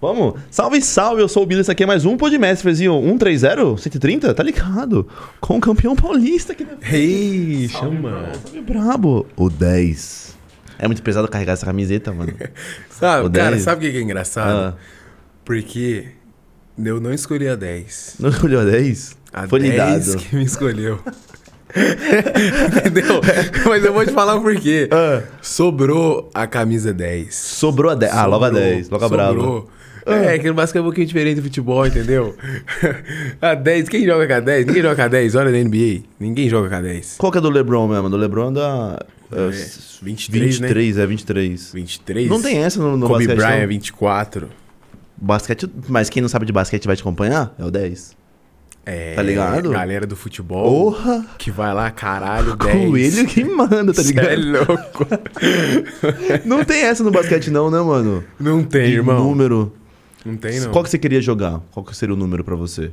Vamos? Salve, salve, eu sou o Billy, isso aqui é mais um Podmestre, Frezinho 130, 130, tá ligado? Com o campeão paulista aqui na Ei, chama. Salve, brabo. O 10. É muito pesado carregar essa camiseta, mano. Sabe, O cara, 10? sabe o que é engraçado? Ah, Porque eu não escolhi a 10. não escolheu a 10? A Foi 10 ligado. que me escolheu. Entendeu? Mas eu vou te falar o porquê. Ah, Sobrou a camisa 10. sobrou a 10. Ah, logo a Sobrou, 10, logo a brabo. sobrou. É, que no basquete é um pouquinho diferente do futebol, entendeu? a 10, quem joga com a 10? Ninguém joga com a 10, olha na NBA. Ninguém joga com a 10. Qual que é do LeBron mesmo? Do LeBron é da... É, É, 23, né? 23, é 23. 23. Não tem essa no, no Kobe basquete, Bryant, não. 24. Basquete, mas quem não sabe de basquete vai te acompanhar? É o 10. É, Tá ligado? Galera do futebol. Porra! Que vai lá, caralho, 10. Coelho que manda, tá Cê é ligado? louco. Não tem essa no basquete não, né, mano? Não tem, De irmão. número. Não tem, não. Qual que você queria jogar? Qual que seria o número pra você?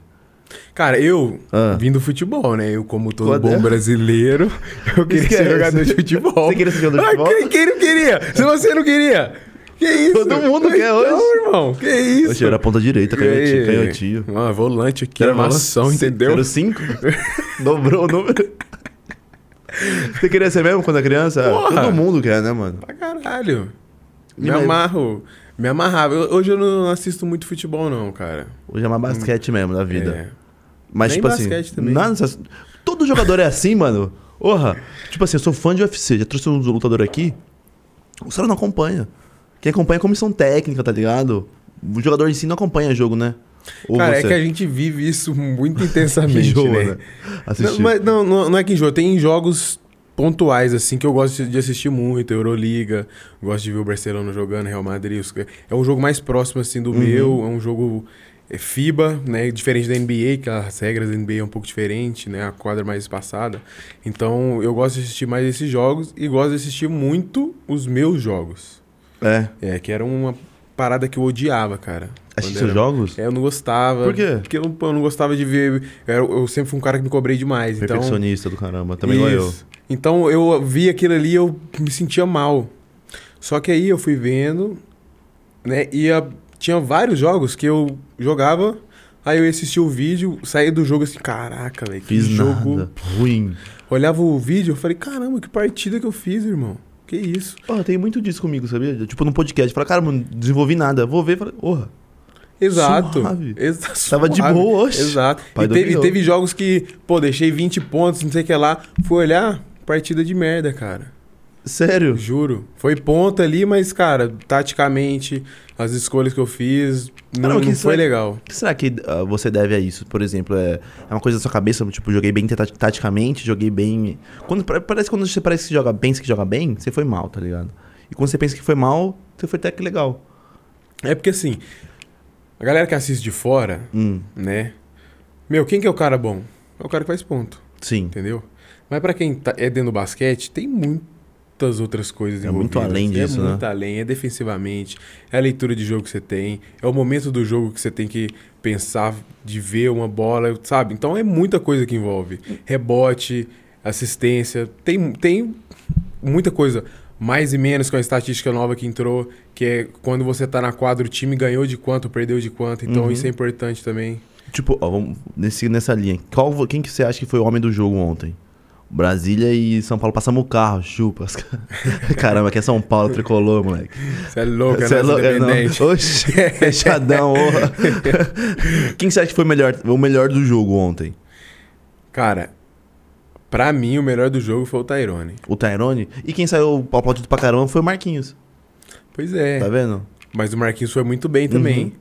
Cara, eu Ah. vim do futebol, né? Eu, como todo Qual bom é? brasileiro, eu queria Esquece. ser jogador de futebol. Você queria ser jogador de Ah, futebol? Quem, quem não queria? Se você não queria. Que isso? Todo mundo quer então, hoje. irmão. Que isso? Oxe, era a ponta direita, canhotinho. Canhotinho. Ah, volante aqui, Era entendeu? Era 5? Dobrou o número. Você queria ser mesmo quando era criança? Porra. Todo mundo quer, né, mano? Pra caralho. Me amarro. Me amarrava. Eu- hoje eu não assisto muito futebol, não, cara. Hoje é mais basquete mesmo da vida. É. Mas, Nem tipo assim. basquete também. Nada, todo jogador é assim, mano. Porra. Tipo assim, eu sou fã de UFC, já trouxe uns lutadores aqui. O cara não acompanha. Quem acompanha é comissão técnica, tá ligado? O jogador em si não acompanha jogo, né? Ou Cara, é você? que a gente vive isso muito intensamente, Enjoa, né? né? Não, mas não, não, não é que enjoa. Tem jogos pontuais, assim, que eu gosto de assistir muito. Euroliga, gosto de ver o Barcelona jogando, Real Madrid. É um jogo mais próximo, assim, do Uhum. meu. É um jogo é, FIBA, né? Diferente da NBA, que as regras da NBA é um pouco diferente, né? A quadra mais espaçada. Então, eu gosto de assistir mais esses jogos e gosto de assistir muito os meus jogos. É. É, que era uma parada que eu odiava, cara. Assistir seus jogos? é, eu não gostava. Por quê? Porque eu, não- eu não gostava de ver. Eu, eu sempre fui um cara que me cobrei demais. Então, Perfeccionista do caramba. Também igual eu. Então eu vi aquilo ali e eu me sentia mal. Só que aí eu fui vendo, né? E a- tinha vários jogos que eu jogava, aí eu assistia o vídeo, saía do jogo assim, caraca, velho, que Fiz jogo. nada. Ruim. Olhava o vídeo, eu falei, caramba, que partida que eu fiz, irmão. Que isso? Porra, tem muito disso comigo, sabia? Tipo, no podcast. Fala, cara, mano, desenvolvi nada. Vou ver. Falei, porra. Exato. Suave. Exa- Tava de boa, oxe. Exato. E teve, milhão. teve jogos que, pô, deixei 20 pontos, não sei o que lá. Fui olhar, partida de merda, cara. Sério? Juro. Foi ponta ali, mas, cara, taticamente, as escolhas que eu fiz, não, não foi legal. O que será que ah, você deve a isso? Por exemplo, é, é uma coisa da sua cabeça, tipo, joguei bem taticamente, joguei bem. Quando, pa- parece que quando você parece que joga, pensa que joga bem, você foi mal, tá ligado? E quando você pensa que foi mal, você foi até que legal. É porque, assim, a galera que assiste de fora, Hum, né? Meu, quem que é o cara bom? É o cara que faz ponto, sim. entendeu? Mas pra quem tá- é dentro do basquete, tem muitas outras coisas É muito envolvidas. além disso, É né? muito além, é defensivamente, é a leitura de jogo que você tem, é o momento do jogo que você tem que pensar de ver uma bola, sabe? Então é muita coisa que envolve. Rebote, assistência, tem, tem muita coisa. Mais e menos com a estatística nova que entrou, que é quando você tá na quadra, o time ganhou de quanto, perdeu de quanto. Então Uhum. isso é importante também. Tipo, ó, vamos nesse, nessa linha. Qual, quem que você acha que foi o homem do jogo ontem? Brasília e São Paulo passamos o carro, chupa. Caramba, aqui é São Paulo, tricolor, moleque. Você é louco, Você é louco, é, não. Oxi, fechadão. Quem você acha que foi o melhor, o melhor do jogo ontem? Cara, pra mim o melhor do jogo foi o Tyrone. O Tyrone? E quem saiu aplaudido pra caramba foi o Marquinhos. Pois é. Tá vendo? Mas o Marquinhos foi muito bem também. Uhum.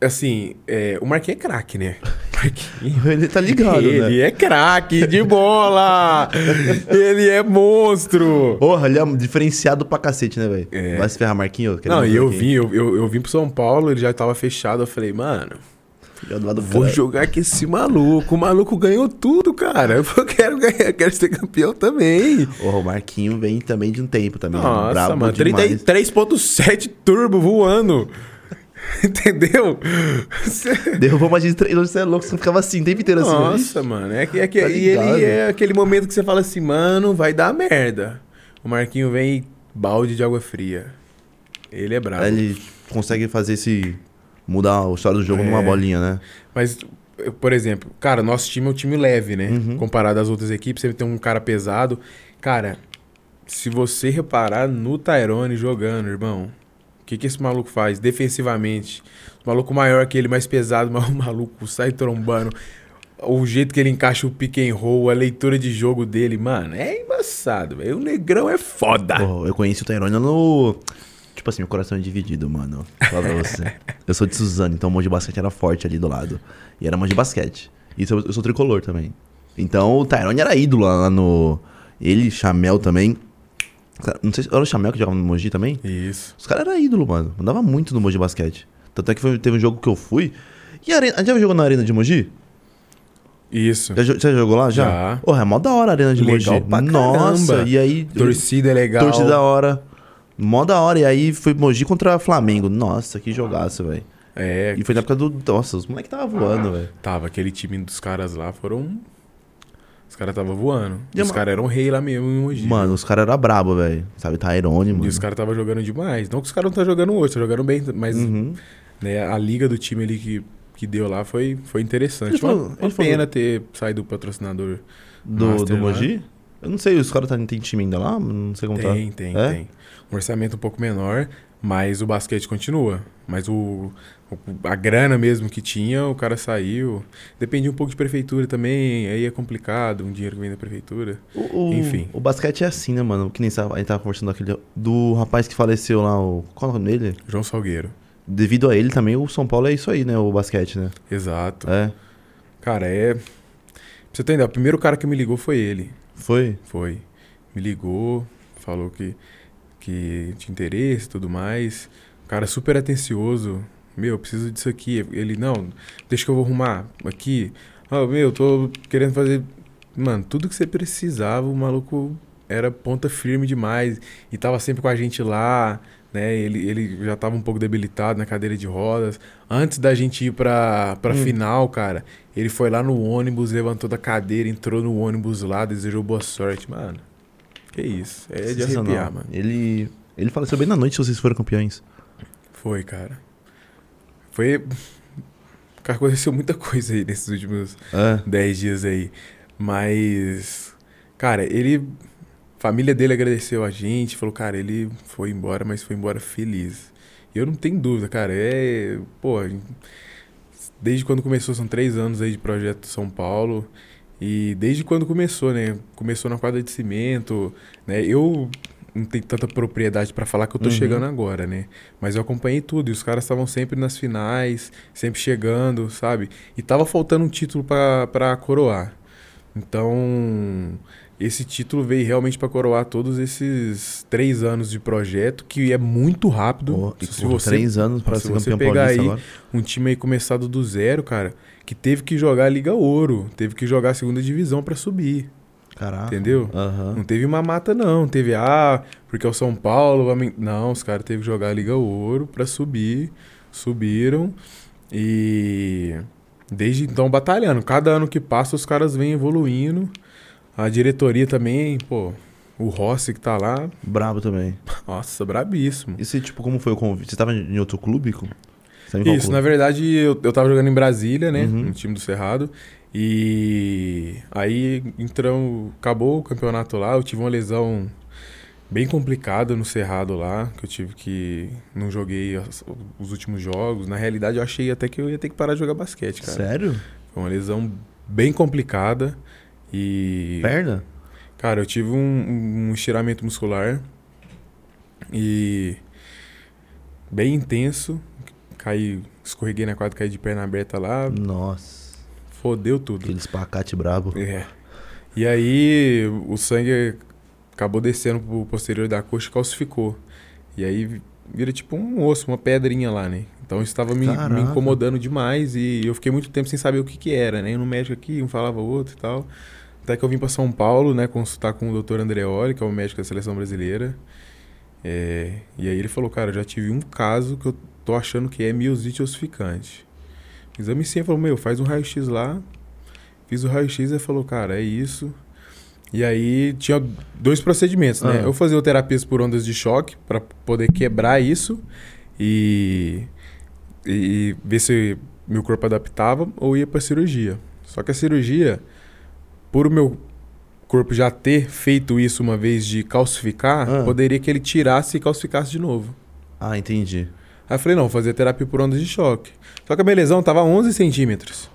Assim, é, o Marquinhos é craque, né? Marquinhos. Ele tá ligado, ele né? é craque de bola! ele é monstro! Porra, ele é diferenciado pra cacete, né, velho? É. Vai se ferrar, Marquinhos? Não, e eu vim, eu, eu, eu vim pro São Paulo, ele já tava fechado. Eu falei, mano. Eu vou cara. jogar com esse maluco. O maluco ganhou tudo, cara. Eu quero ganhar, quero ser campeão também. Porra, o Marquinhos vem também de um tempo também. Nossa, brabo mano, demais. 33.7 turbo voando. Entendeu? Derrubou mais de três, você é louco, você ficava assim o tempo inteiro assim. Nossa, mano. É que, é que Tá e ele é aquele momento que você fala assim, mano, vai dar merda. O Marquinho vem e balde de água fria. Ele é brabo. Ele consegue fazer esse. mudar a história do jogo É. numa bolinha, né? Mas, por exemplo, cara, nosso time é um time leve, né? Uhum. Comparado às outras equipes, sempre tem um cara pesado. Cara, se você reparar no Tyrone jogando, irmão, o que, que esse maluco faz defensivamente? O maluco maior que ele, mais pesado, mas o maluco sai trombando. O jeito que ele encaixa o pick and roll, a leitura de jogo dele, mano, é embaçado, velho. O negrão é foda. Pô, eu conheci o Tyrone no. Tipo assim, meu coração é dividido, mano. Fala pra você. eu sou de Suzano, então o Moji Basquete era forte ali do lado. E era Moji Basquete. E eu, eu sou tricolor também. Então o Tyrone era ídolo lá no. Ele, Chamel também. Cara, Não sei se era o Chamel que jogava no Moji também. Isso. Os caras eram ídolo, mano. Mandava muito no Moji Basquete. Tanto é que foi- teve um jogo que eu fui. E a arena. Já jogou na arena de Moji? Isso. Já, já jogou lá? Já? Já. Porra, é mó da hora a arena de Legal Moji. pra Nossa, caramba. e aí. Torcida é legal. Torcida da hora. Mó da hora. E aí foi Mogi contra Flamengo. Nossa, que jogaço, velho. É, E foi na época do. Nossa, os moleques tava voando, velho. Tava, aquele time dos caras lá foram. Os caras tava voando. E os caras eram rei lá mesmo em Mogi. Mano, os caras eram brabo, velho. Sabe, Tyrone, mano. E os caras tava jogando demais. Não que os caras não tá jogando hoje, tá jogando bem, mas Uhum. né, a liga do time ali que, que deu lá foi, foi interessante. Falou- uma uma pena ter saído o patrocinador. Do, Master do lá. Mogi? Eu não sei, os caras tá, tem time ainda lá? Não sei como Tem, tá. tem, É? tem. Um orçamento um pouco menor, mas o basquete continua. Mas o- a grana mesmo que tinha, o cara saiu. Depende um pouco de prefeitura também, aí é complicado, um dinheiro que vem da prefeitura. O, Enfim. O basquete é assim, né, mano? Que nem a gente tava conversando aquele. Do rapaz que faleceu lá, o. Qual é o nome dele? João Salgueiro. Devido a ele também, o São Paulo é isso aí, né? O basquete, né? Exato. É. Cara, é. Pra você entender, o primeiro cara que me ligou foi ele. Foi? Foi. Me ligou, falou que, que tinha interesse e tudo mais. O cara super atencioso. Meu, eu preciso disso aqui. Ele, não, deixa que eu vou arrumar aqui. Ah, meu, tô querendo fazer. Mano, tudo que você precisava, o maluco era ponta firme demais. E tava sempre com a gente lá, né? Ele, ele já tava um pouco debilitado na cadeira de rodas. Antes da gente ir pra, pra Hum. final, cara, ele foi lá no ônibus, levantou da cadeira, entrou no ônibus lá, desejou boa sorte, mano. Que isso. É de arrepiar, mano. Ele. Ele faleceu bem na noite se vocês foram campeões. Foi, cara. Foi. Cara, aconteceu muita coisa aí nesses últimos É. 10 dias aí. Mas. Cara, ele. A família dele agradeceu a gente, falou, cara, ele foi embora, mas foi embora feliz. E eu não tenho dúvida, cara. É. Pô, desde quando começou, são três anos aí de projeto São Paulo. E desde quando começou, né? Começou na quadra de cimento, né? Eu não tenho tanta propriedade pra falar que eu tô Uhum. chegando agora, né? Mas eu acompanhei tudo e os caras estavam sempre nas finais, sempre chegando, sabe? E tava faltando um título pra pra coroar. Então, esse título veio realmente pra coroar todos esses três anos de projeto, que é muito rápido. E se você três anos pra se ser você pegar aí- agora. um time aí começado do zero, cara, que teve que jogar a Liga Ouro, teve que jogar a segunda divisão pra subir, Caraca. entendeu? Aham. Não teve uma mata não, teve ah, porque é o São Paulo, não, os caras teve que jogar a Liga Ouro pra subir, subiram e desde então batalhando. Cada ano que passa os caras vêm evoluindo. A diretoria também, pô, o Rossi que tá lá, Brabo também. nossa, brabíssimo. E você, tipo, como foi o convite? Você tava em outro clube? Você Isso, clube? na verdade, eu, eu tava jogando em Brasília, né? Uhum. No time do Cerrado. E aí, então, acabou o campeonato lá. Eu tive uma lesão bem complicada no Cerrado lá, que eu tive que. Não joguei os últimos jogos. Na realidade, eu achei até que eu ia ter que parar de jogar basquete, cara. Sério? Foi uma lesão bem complicada. E. Perna? Cara, eu tive um, um estiramento muscular e bem intenso. Caí, escorreguei na quadra, caí de perna aberta lá, Nossa. Fodeu tudo. Aquele espacate brabo. É. E aí o sangue acabou descendo pro posterior da coxa e calcificou. E aí vira tipo um osso, uma pedrinha lá, né? Então isso estava me, me incomodando demais e eu fiquei muito tempo sem saber o que que era, né? No médico aqui, um falava outro e tal. Até que eu vim para São Paulo, né, consultar com o Dr. Andreoli, que é o médico da seleção brasileira. É, e aí ele falou, cara, eu já tive um caso que eu tô achando que é miosite ossificante. Exame sim, falou, meu, faz um raio-x lá. Fiz o raio-x e falou, cara, é isso. E aí tinha dois procedimentos, né? Ah. Eu fazia terapias por ondas de choque para poder quebrar isso e, e ver se meu corpo adaptava ou ia para cirurgia. Só que a cirurgia, por o meu corpo já ter feito isso uma vez de calcificar, Ah. poderia que ele tirasse e calcificasse de novo. Ah, entendi. Aí eu falei, não, vou fazer terapia por ondas de choque. Só que a minha lesão tava a 11 centímetros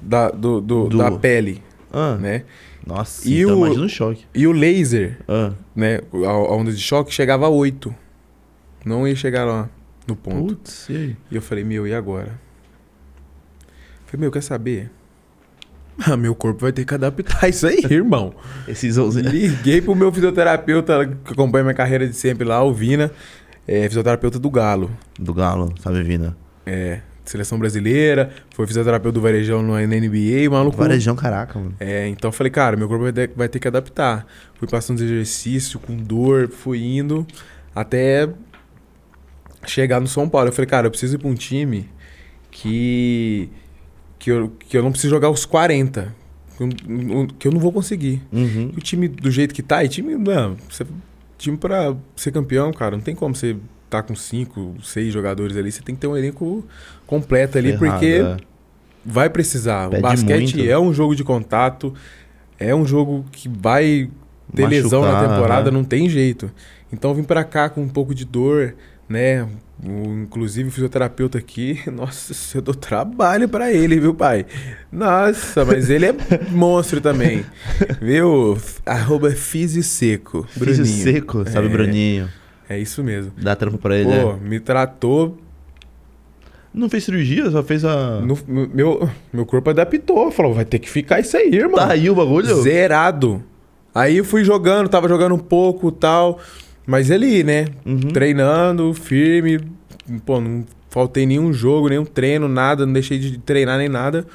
da, do, do- Do- da pele, Ah, né? nossa, E então o- imagina um choque. E o laser, Ah, né, a, a onda de choque chegava a 8. Não ia chegar lá no ponto. putz, e aí? E eu falei, meu, e agora? Falei, meu, quer saber? Ah, meu corpo vai ter que adaptar isso aí, irmão. Esses 11... Liguei pro meu fisioterapeuta que acompanha minha carreira de sempre lá, o Vina, é, fisioterapeuta do Galo. Do Galo, sabe, Vina? É, seleção brasileira, foi fisioterapeuta do Varejão na NBA, maluco. Varejão, caraca, mano. É, então eu falei, cara, meu corpo vai ter, vai ter que adaptar. Fui passando os exercícios com dor, fui indo até chegar no São Paulo. Eu falei, cara, eu preciso ir pra um time que que eu, que eu não preciso jogar os 40, que eu, que eu não vou conseguir. Uhum. O time do jeito que tá, e time, não, você, time pra ser campeão, cara, não tem como você tá com 5, 6 jogadores ali, você tem que ter um elenco completo ali, Ferrado, porque é. vai precisar. Pede o basquete muito. é um jogo de contato, é um jogo que vai ter lesão na Machucar, temporada, né? não tem jeito. Então vim pra cá com um pouco de dor, né? Inclusive o fisioterapeuta aqui, nossa, eu dou trabalho pra ele, viu, pai? Nossa, mas ele é monstro também. Viu? Arroba Físio Seco. Físio Bruninho. seco, sabe, É, Bruninho? É isso mesmo. Dá trampo pra ele, Pô, é. me tratou Não fez cirurgia, só fez a... No- meu, meu corpo adaptou. Falou, vai ter que ficar isso aí, irmão. Tá aí o bagulho? Zerado. Aí eu fui jogando, tava jogando um pouco e tal. Mas ali, né? Uhum. Treinando, firme. Pô, não faltei nenhum jogo, nenhum treino, nada. Não deixei de treinar nem nada.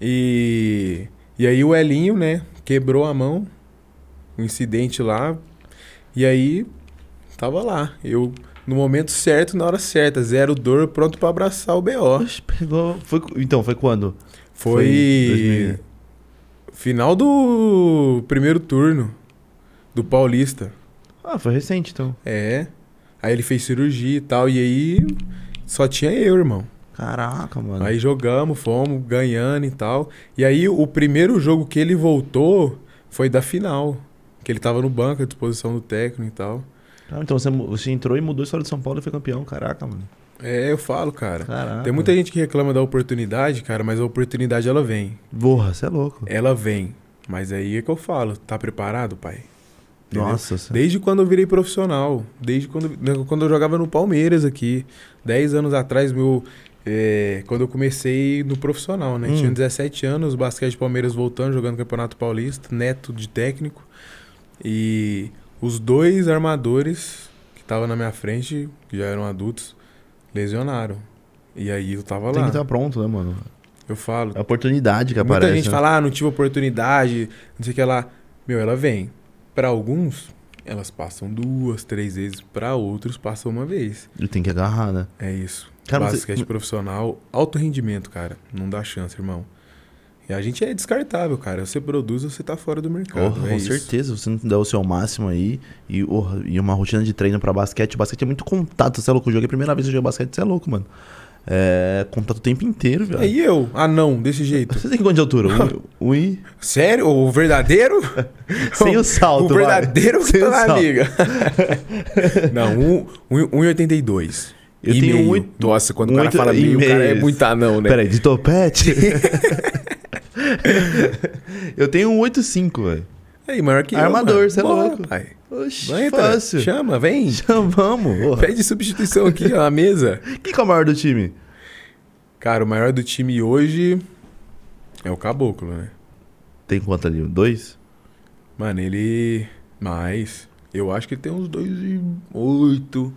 E, e aí o Elinho, né? Quebrou a mão. Um incidente lá. E aí, tava lá. Eu, no momento certo, na hora certa. Zero dor, pronto pra abraçar o B.O. Pegou... Foi... Então, foi quando? Foi, 2000. final do primeiro turno do Paulista. Ah, foi recente, então. É. Aí ele fez cirurgia e tal. E aí só tinha eu, irmão. Caraca, mano. Aí jogamos, fomos ganhando e tal. E aí o primeiro jogo que ele voltou foi da final. Que ele tava no banco à disposição do técnico e tal. Ah, então você, você entrou e mudou a história de São Paulo e foi campeão. Caraca, mano. É, eu falo, cara. Caraca. Tem muita gente que reclama da oportunidade, cara, mas a oportunidade ela vem. Porra, você é louco. Ela vem. Mas aí é que eu falo, tá preparado, pai? Entendeu? Nossa. Desde quando eu virei profissional. Desde quando, né, quando eu jogava no Palmeiras aqui. 10 anos atrás, meu. é, quando eu comecei no profissional, né? Hum. Tinha 17 anos, basquete Palmeiras voltando, jogando Campeonato Paulista, neto de técnico. E os dois armadores que estavam na minha frente, que já eram adultos, lesionaram. E aí eu tava Tem lá. que estar pronto, né, mano? Eu falo. É a oportunidade que Muita aparece. gente né? fala, ah, não tive oportunidade, não sei o que lá. Meu, ela vem. Pra alguns, elas passam duas, três vezes. Pra outros, passam uma vez. Ele tem que agarrar, né? É isso. Cara, você- Basquete profissional, alto rendimento, cara. Não dá chance, irmão. E a gente é descartável, cara. Você produz, você tá fora do mercado. Porra, é com isso. certeza, você não der o seu máximo aí e, porra, e uma rotina de treino pra basquete. Basquete é muito contato, você é louco. Eu joguei a primeira vez que eu joguei basquete, você é louco, mano. É contato o tempo inteiro, velho. É, e eu? Ah, não, desse jeito. Você tem quanto de altura? Um, um e... Sério? O verdadeiro? Sem o salto, O vai. verdadeiro que Sem tá na salto. liga. não, um, um, 1,82. Eu E tenho meio. um oito- Nossa, quando um o cara fala e meio, o cara é meio. muito anão, né? Peraí, de topete? eu tenho um 8,5, velho. Aí, maior que Armador, você é Bora, louco. Pai. Oxi, Vai, fácil. Chama, vem. Vamos. porra. Pede substituição aqui, ó, a mesa. Quem que é o maior do time? Cara, o maior do time hoje é o Caboclo, né? Tem quanto ali? Dois? Mano, ele... Mais. Eu acho que ele tem uns 2,8.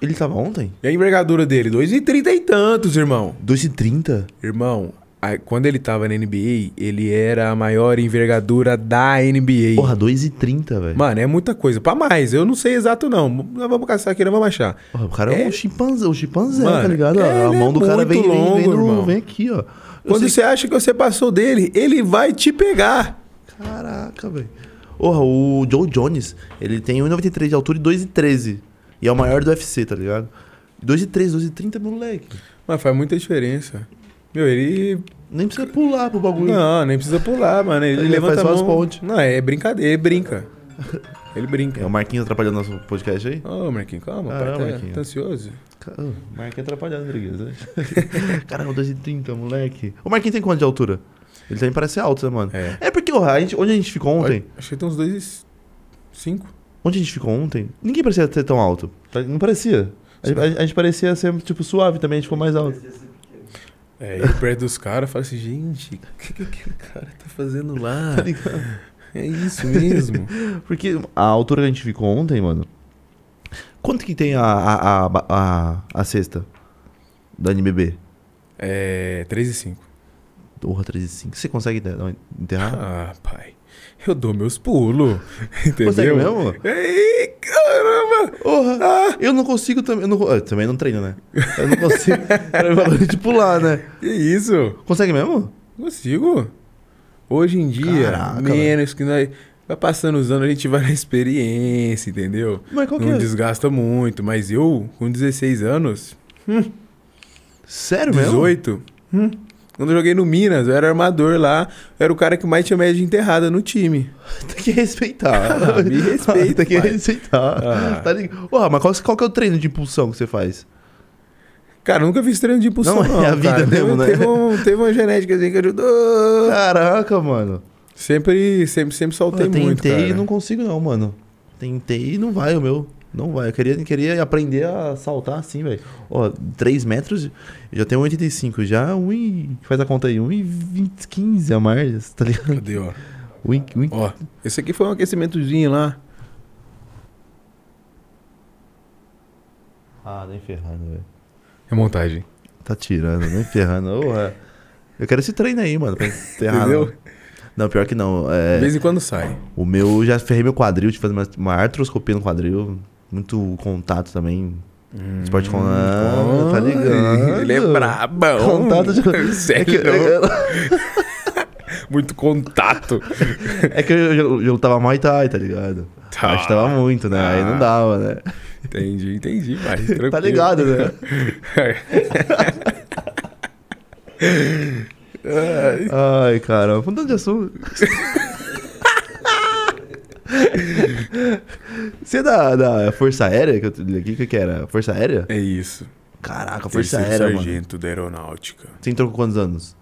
Ele tava ontem? E a envergadura dele? 2,30 e tantos, irmão. 2,30? Irmão, a- quando ele tava na NBA, ele era a maior envergadura da NBA. Porra, 2,30, velho. Mano, é muita coisa. Pra mais, eu não sei exato não. Nós vamos caçar aqui, nós vamos achar. Porra, o cara é, É- um chimpanzé, um chimpanzé, Mano, tá ligado? é, a mão é do cara vem, vem, longo, vem, no- irmão. vem aqui, ó. Eu Quando você acha que você passou dele, ele vai te pegar. Caraca. Caraca, velho. Porra, o Joe Jones, ele tem 1,93 de altura e 2,13. E é o maior do UFC, tá ligado? 2,13, 2,30, moleque. Mas faz muita diferença. Meu, ele. Nem precisa pular pro bagulho. Não, nem precisa pular, mano. Ele, Ele levanta faz só a as mão. pontes. Não, é brincadeira, ele brinca. Ele brinca. É o Marquinhos atrapalhando nosso podcast aí? Ô, Marquinhos, calma, Ah, pai. Tá, Marquinhos. tá ansioso? Marquinhos atrapalhando, Rodrigues. né? Caramba, 2,30, moleque. O Marquinhos tem quanto de altura? Ele também parece alto, né, mano? É. É porque, ó, a gente, onde a gente ficou ontem, Acho que tem uns dois. Cinco. onde a gente ficou ontem, ninguém parecia ser tão alto. Tá- Não parecia. A, gente- a- a gente parecia ser, tipo, suave também, a gente ficou mais alto. É, ele perto dos caras fala assim, gente, o que, que aquele cara tá fazendo lá? Tá? É isso mesmo. Porque a altura que a gente ficou ontem, mano. Quanto que tem a, a, a, a, a cesta da NBB? É. 3 e 5. Porra, 13,5. Você consegue enterrar- enterrar? Ah, pai. Eu dou meus pulos. Entendeu? Consegue mesmo? Ei, caramba! Porra, Ah, eu não consigo também. Eu, não, eu também não treino, né? Eu não consigo. De pular, né? que isso? Consegue mesmo? Consigo. Hoje em dia, Caraca, menos que nós. Vai passando os anos, a gente vai na experiência, entendeu? Mas qual que Não é? desgasta muito. Mas eu, com 16 anos, Sério mesmo? 18, hum, quando eu joguei no Minas, eu era armador lá, eu era o cara que mais tinha média de enterrada no time. Tem que respeitar. Ah, me respeita, Tem que pai. respeitar. Ah. Tá ligado? Mas qual, qual que é o treino de impulsão que você faz? Cara, nunca fiz treino de impulsão, Não, não. é a vida cara. mesmo, teve, né? Teve, um, teve uma genética assim que ajudou. Caraca, mano. Sempre, sempre, sempre soltei eu muito, tentei e não consigo não, mano. Tentei e não vai o meu. Não vai. Eu queria, queria aprender a saltar assim, velho. Ó, 3 metros, já tenho 1,85. Já 1 e... Faz a conta aí. 1,20, 15 a mais, tá ligado? Cadê, ó? 1 e... 1 e... Ó, esse aqui foi um aquecimentozinho lá. Ah, nem ferrando, velho. É montagem. Tá tirando, nem ferrando. É. Eu quero esse treino aí, mano, pra enterrar. Entendeu? Não, pior que não. É, De vez em quando sai. o meu, eu já ferrei meu quadril, que fazer uma, uma artroscopia no quadril. Muito contato também. Esporte com... Ah, tá ligado? Ele é brabão. Contato de... É Sério? que, Muito contato. é que eu, eu, eu lutava Muay Thai, tá ligado? Tá. Acho que tava muito, né? Aí não dava, né? Entendi, entendi, mas tranquilo. Tá ligado, né? Ai, Ai, cara, mudando de assunto. Você é da, da Força Aérea que eu? O que, que era? Força Aérea? é isso. Caraca, Força Terceiro Aérea, mano. sargento da aeronáutica. Você entrou com quantos anos?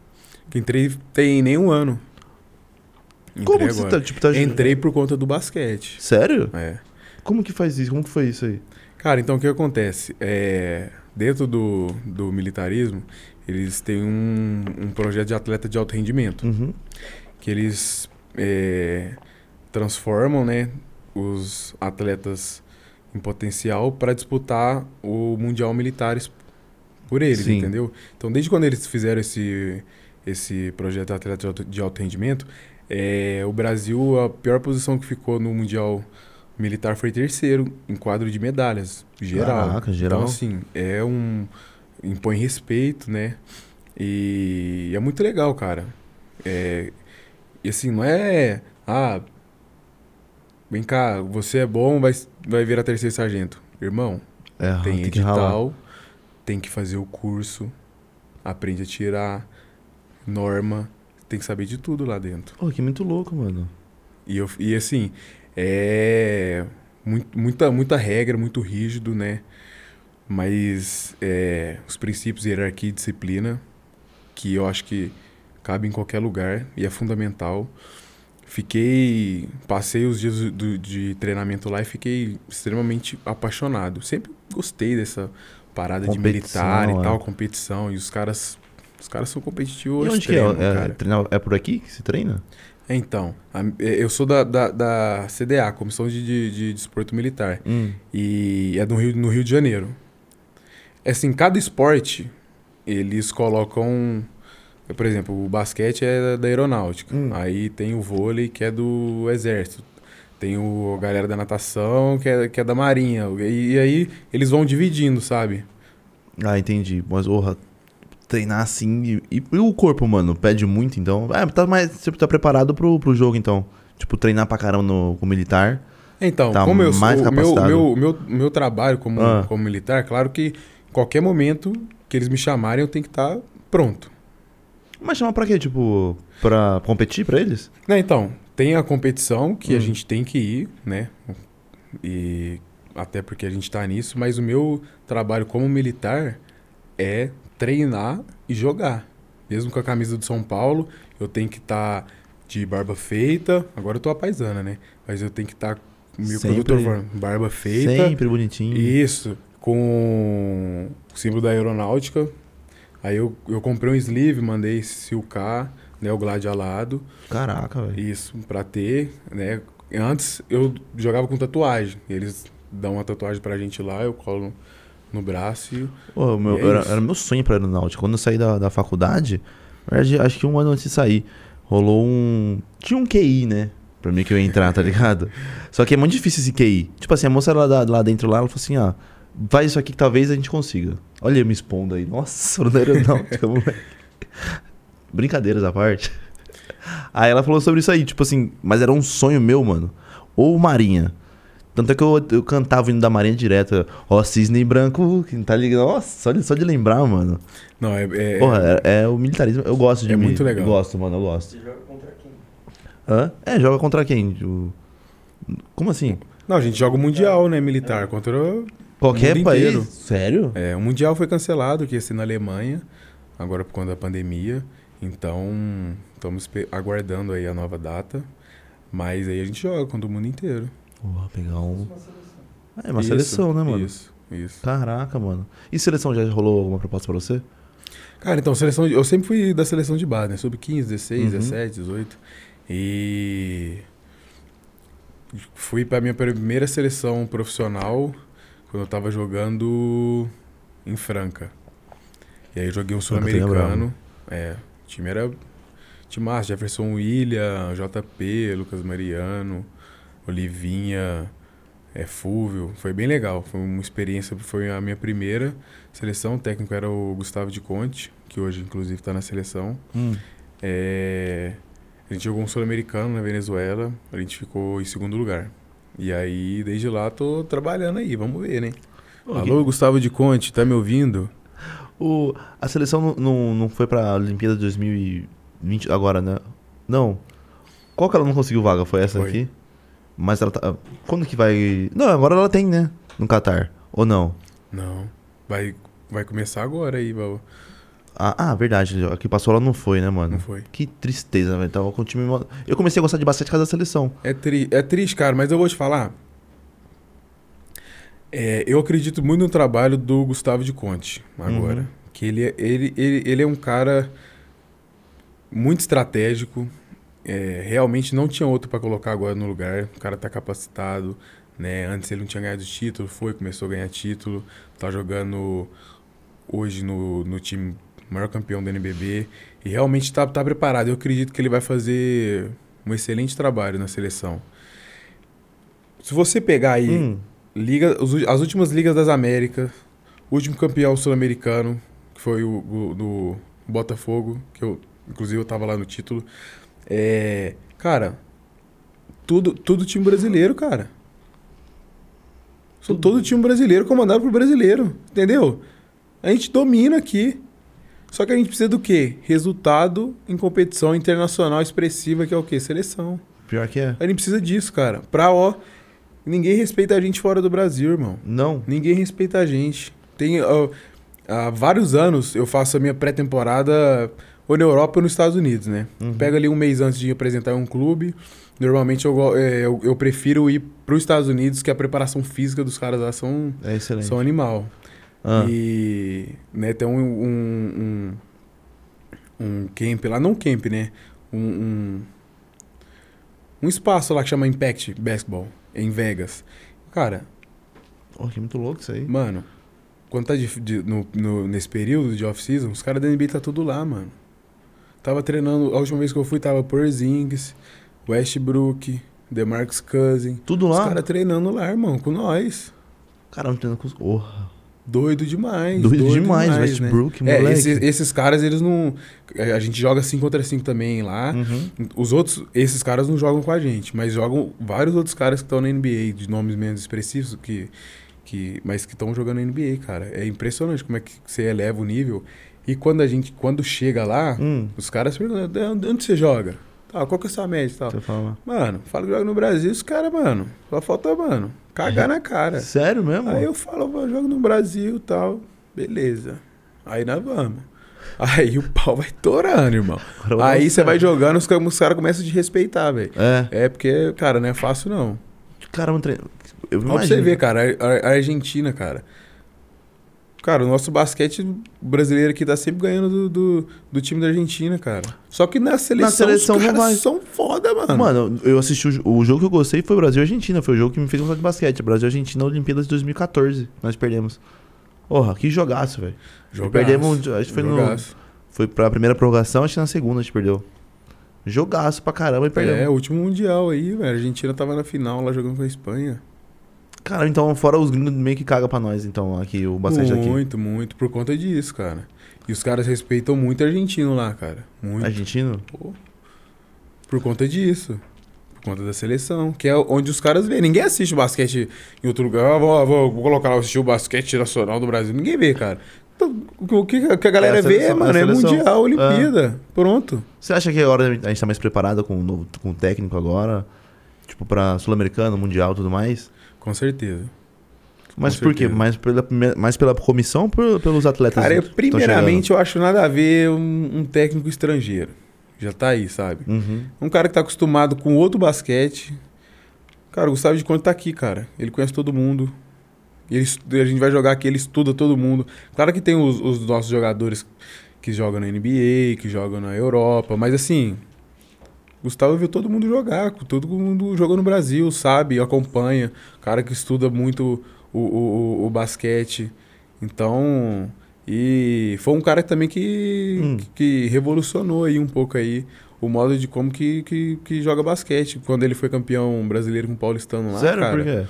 Que entrei tem nem um ano. Como Entrei que você agora. tá, tipo, tá... Entrei por conta do basquete. Sério? É. Como que faz isso? Como que foi isso aí? Cara, então o que acontece? É, dentro do, do militarismo, eles têm um, um projeto de atleta de alto rendimento. Uhum. Que eles é, transformam né, os atletas em potencial para disputar o Mundial Militares por eles, Sim. entendeu? Então, desde quando eles fizeram esse, esse projeto de atleta de alto, de alto rendimento, é, o Brasil, a pior posição que ficou no Mundial Militar foi terceiro, em quadro de medalhas, geral. Caraca, geral. Então, assim, é um. impõe respeito, né? E é muito legal, cara. É, e assim, não é. Ah, vem cá, você é bom, vai, vai virar terceiro sargento. Irmão, É, tem, tem que edital, tem que fazer o curso, aprende a tirar, norma, tem que saber de tudo lá dentro. Pô, que muito louco, mano. E, eu, e assim, é muito, muita, muita regra, muito rígido, né? Mas é, os princípios, hierarquia e disciplina, que eu acho que cabe em qualquer lugar e é fundamental. Fiquei. Passei os dias do- de treinamento lá e fiquei extremamente apaixonado. Sempre gostei dessa parada de Competição, militar e é. tal, competição. E os caras. Os caras são competitivos E onde que é? É, treinar- é por aqui que se treina? É, Então, a- eu sou da, da, da CDA, Comissão de, de, de Desporto Militar, Hum. e é no Rio, no Rio de Janeiro. É assim, cada esporte, eles colocam... Por exemplo, o basquete é da aeronáutica, Hum. aí tem o vôlei, que é do exército, tem o, a galera da natação, que é, que é da marinha, e, e aí eles vão dividindo, sabe? Ah, entendi. Mas, porra, treinar assim. E, e o corpo, mano, pede muito, então. Ah, tá mais. Você tá preparado pro, pro jogo, então. tipo, treinar pra caramba no, com o militar. Então, Tá como eu sou, mais o meu, meu, meu, meu trabalho como, Ah. como militar, claro que em qualquer momento que eles me chamarem, eu tenho que estar pronto. Mas chamar pra quê? Tipo, pra competir pra eles? Né, então, tem a competição que a Hum. gente tem que ir, né? E até porque a gente tá nisso, mas o meu trabalho como militar é treinar e jogar. Mesmo com a camisa do São Paulo, eu tenho que estar de barba feita. Agora eu tô a paisana, né? Mas eu tenho que estar meu Sempre. produtor barba feita. Sempre bonitinho. Isso, com o símbolo da aeronáutica. Aí eu, eu comprei um sleeve, mandei silcar, né, o glade alado. Caraca, velho. Isso, pra ter, né? Antes eu jogava com tatuagem. Eles dão uma tatuagem pra gente lá, eu colo no braço e. Pô, meu- E é era, era meu sonho pra aeronáutica. Quando eu saí da, da faculdade, acho que um ano antes de sair, rolou um. Tinha um QI, né? Pra mim que eu ia entrar, tá ligado? Só que é muito difícil esse QI. Tipo assim, a moça lá, lá dentro lá, ela falou assim: ah, faz isso aqui que talvez a gente consiga. Olha eu me expondo aí. Nossa, na aeronáutica, moleque. Brincadeiras à parte. Aí ela falou sobre isso aí, tipo assim, mas era um sonho meu, mano. Ou Marinha. Tanto é que eu, eu cantava o hino da Marinha direto. Ó, cisne branco, que tá ligado? Nossa, só de, só de lembrar, mano. Não, é. é- Porra, é, é o militarismo. Eu gosto de É me- muito legal. Eu gosto, mano, eu gosto. Você joga contra quem? Hã? É, joga contra quem? O- Como assim? Não, a gente joga o Mundial, né, militar, contra. Qualquer mundo país? inteiro. Sério? É, o Mundial foi cancelado, que ia ser na Alemanha, agora por conta da pandemia. Então, estamos aguardando aí a nova data. Mas aí a gente joga contra o mundo inteiro. Porra, pegar um. Uma seleção. É uma Isso, seleção, né, mano? Isso, isso. Caraca, mano. E seleção já rolou alguma proposta pra você? Cara, então, seleção de- eu sempre fui da seleção de base, né? Sub 15, 16, Uhum. 17, 18. E fui pra minha primeira seleção profissional quando eu tava jogando em Franca. E aí eu joguei um seria sul-americano. É, o time era timaço, Jefferson William, JP, Lucas Mariano, Olivinha, é, Fúvio. Foi bem legal, foi uma experiência, foi a minha primeira seleção. O técnico era o Gustavo de Conte, que hoje inclusive está na seleção. Hum. É, a gente jogou um sul-americano na Venezuela, a gente ficou em segundo lugar. E aí, desde lá, tô trabalhando aí, vamos ver, né? Alô, Gustavo de Conte, tá me ouvindo? O, a seleção não, não, não foi pra Olimpíada de 2020 agora, né? Não. Qual que ela não conseguiu vaga? Foi essa Foi. aqui? Mas ela tá. Quando que vai. Não, agora ela tem, né? No Catar. Ou não? Não, vai, vai começar agora aí, Val. Ah, ah, verdade. A que passou ela não foi, né, mano? Não foi. Que tristeza, velho. Tava com o time. Eu comecei a gostar de basquete por causa da seleção. É, tri é triste, cara, mas eu vou te falar. É, eu acredito muito no trabalho do Gustavo de Conte agora. Uhum. Que ele, é- ele, ele, ele é um cara muito estratégico. é, realmente não tinha outro para colocar agora no lugar. O cara tá capacitado. Né? Antes ele não tinha ganhado título, foi, começou a ganhar título. Tá jogando hoje no, no time maior campeão do NBB. E realmente tá, tá preparado. Eu acredito que ele vai fazer um excelente trabalho na seleção. Se você pegar aí Hum, liga, as últimas ligas das Américas, o último campeão sul-americano, que foi o, o- do Botafogo, que eu, inclusive eu tava lá no título. É, cara, tudo, tudo time brasileiro, cara. São todo time brasileiro comandado por brasileiro, entendeu? A gente domina aqui. Só que a gente precisa do quê? Resultado em competição internacional expressiva, que é o quê? Seleção. pior que é. A gente precisa disso, cara. Pra, ó, ninguém respeita a gente fora do Brasil, irmão. Não. Ninguém respeita a gente. Tem, ó, há vários anos eu faço a minha pré-temporada ou na Europa ou nos Estados Unidos, né? Uhum. Pega ali um mês antes de apresentar em um clube. Normalmente eu, é, eu, eu prefiro ir para os Estados Unidos, que a preparação física dos caras lá são, É excelente. são animal. Ah, E né, tem um, um, um, um camp lá, não camp, né? Um, um, um espaço lá que chama Impact Basketball, em Vegas. Cara, Pô, que muito louco isso aí. mano, quando tá de, de- no, no- nesse período de off-season, os caras da NBA tá tudo lá, mano. Tava treinando, a última vez que eu fui tava Porzingis, Westbrook, DeMarcus Cousins. Tudo Os lá? caras treinando lá, irmão, com nós. Caramba, tendo com. Porra. Doido demais. Doido demais, Westbrook, né? É, moleque. esses, esses caras, eles não. A gente joga 5 contra 5 também lá. Uhum. Os outros, esses caras não jogam com a gente, mas jogam vários outros caras que estão na NBA, de nomes menos expressivos, que, que, mas que estão jogando na NBA, cara. É impressionante como é que você eleva o nível. E quando a gente, quando chega lá, Hum. os caras perguntam, "De onde você joga? Tá, qual que é a sua média e tal? Você fala. Mano, fala que joga no Brasil, os caras, mano, só falta, mano, cagar na cara. Sério mesmo? Aí eu falo, eu jogo no Brasil e tal. Beleza. Aí nós vamos. Aí o pau vai torando, irmão. Agora Aí você vai jogando, os caras os caras começam a te respeitar, velho. É. É porque, cara, não é fácil não. Cara, um treino. Eu pra você imagino. ver, cara, a Argentina, cara. Cara, o nosso basquete brasileiro aqui tá sempre ganhando do, do, do time da Argentina, cara. Só que na seleção, seleção os caras vai. são foda, mano. Mano, eu assisti o, o jogo que eu gostei foi o Brasil e Argentina. Foi o jogo que me fez gostar de basquete. Brasil e Argentina na Olimpíadas de 2014. Nós perdemos. Porra, que jogaço, velho. Jogaço, Perdemos, acho que foi no. jogaço. Foi pra primeira prorrogação, acho que na segunda a gente perdeu. Jogaço pra caramba e perdemos. É, o último mundial aí, velho. A Argentina tava na final lá jogando com a Espanha. Cara, então, fora os gringos meio que caga pra nós, então, aqui, o basquete aqui. muito, muito, por conta disso, cara. E os caras respeitam muito argentino lá, cara. Muito. Argentino? Pô. Por conta disso. Por conta da seleção. Que é onde os caras vê. Ninguém assiste basquete em outro lugar. Ah, vou, vou, vou colocar lá assistir o basquete nacional do Brasil. Ninguém vê, cara. Então, o que, a galera É a vê, seleção, mano, é a é seleção. Mundial, Olimpíada. Pronto. Você acha que agora a gente tá mais preparado com o novo com o técnico agora? Tipo, pra Sul-Americano, Mundial e tudo mais? Com certeza. Mas Com por quê? certeza. Mais pela, mais pela comissão ou por- pelos atletas? Cara, eu, primeiramente, eu acho nada a ver um, um técnico estrangeiro. Já tá aí, sabe? Uhum. Um cara que tá acostumado com outro basquete. Cara, o Gustavo de Conte tá aqui, cara. Ele conhece todo mundo. Ele, a gente vai jogar aqui, ele estuda todo mundo. Claro que tem os, os nossos jogadores que jogam na NBA, que jogam na Europa, mas assim. Gustavo viu todo mundo jogar, todo mundo jogou no Brasil, sabe, acompanha. Cara que estuda muito o, o, o- basquete. Então. E foi um cara também que, Hum. que revolucionou aí um pouco aí o modo de como que, que, que joga basquete. Quando ele foi campeão brasileiro com o Paulistano lá, Sério? cara. Por quê?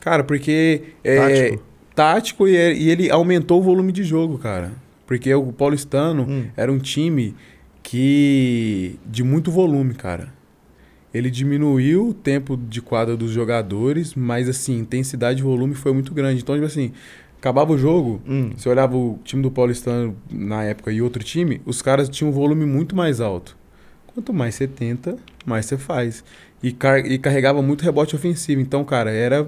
Cara, porque é Tático? tático, e, e ele aumentou o volume de jogo, cara. Porque o Paulistano Hum. era um time que de muito volume, cara. Ele diminuiu o tempo de quadra dos jogadores, mas assim, intensidade e volume foi muito grande. Então, tipo assim, acabava o jogo, Hum. você olhava o time do Paulistano na época e outro time, os caras tinham um volume muito mais alto. Quanto mais você tenta, mais você faz. E, car- e carregava muito rebote ofensivo. Então, cara, era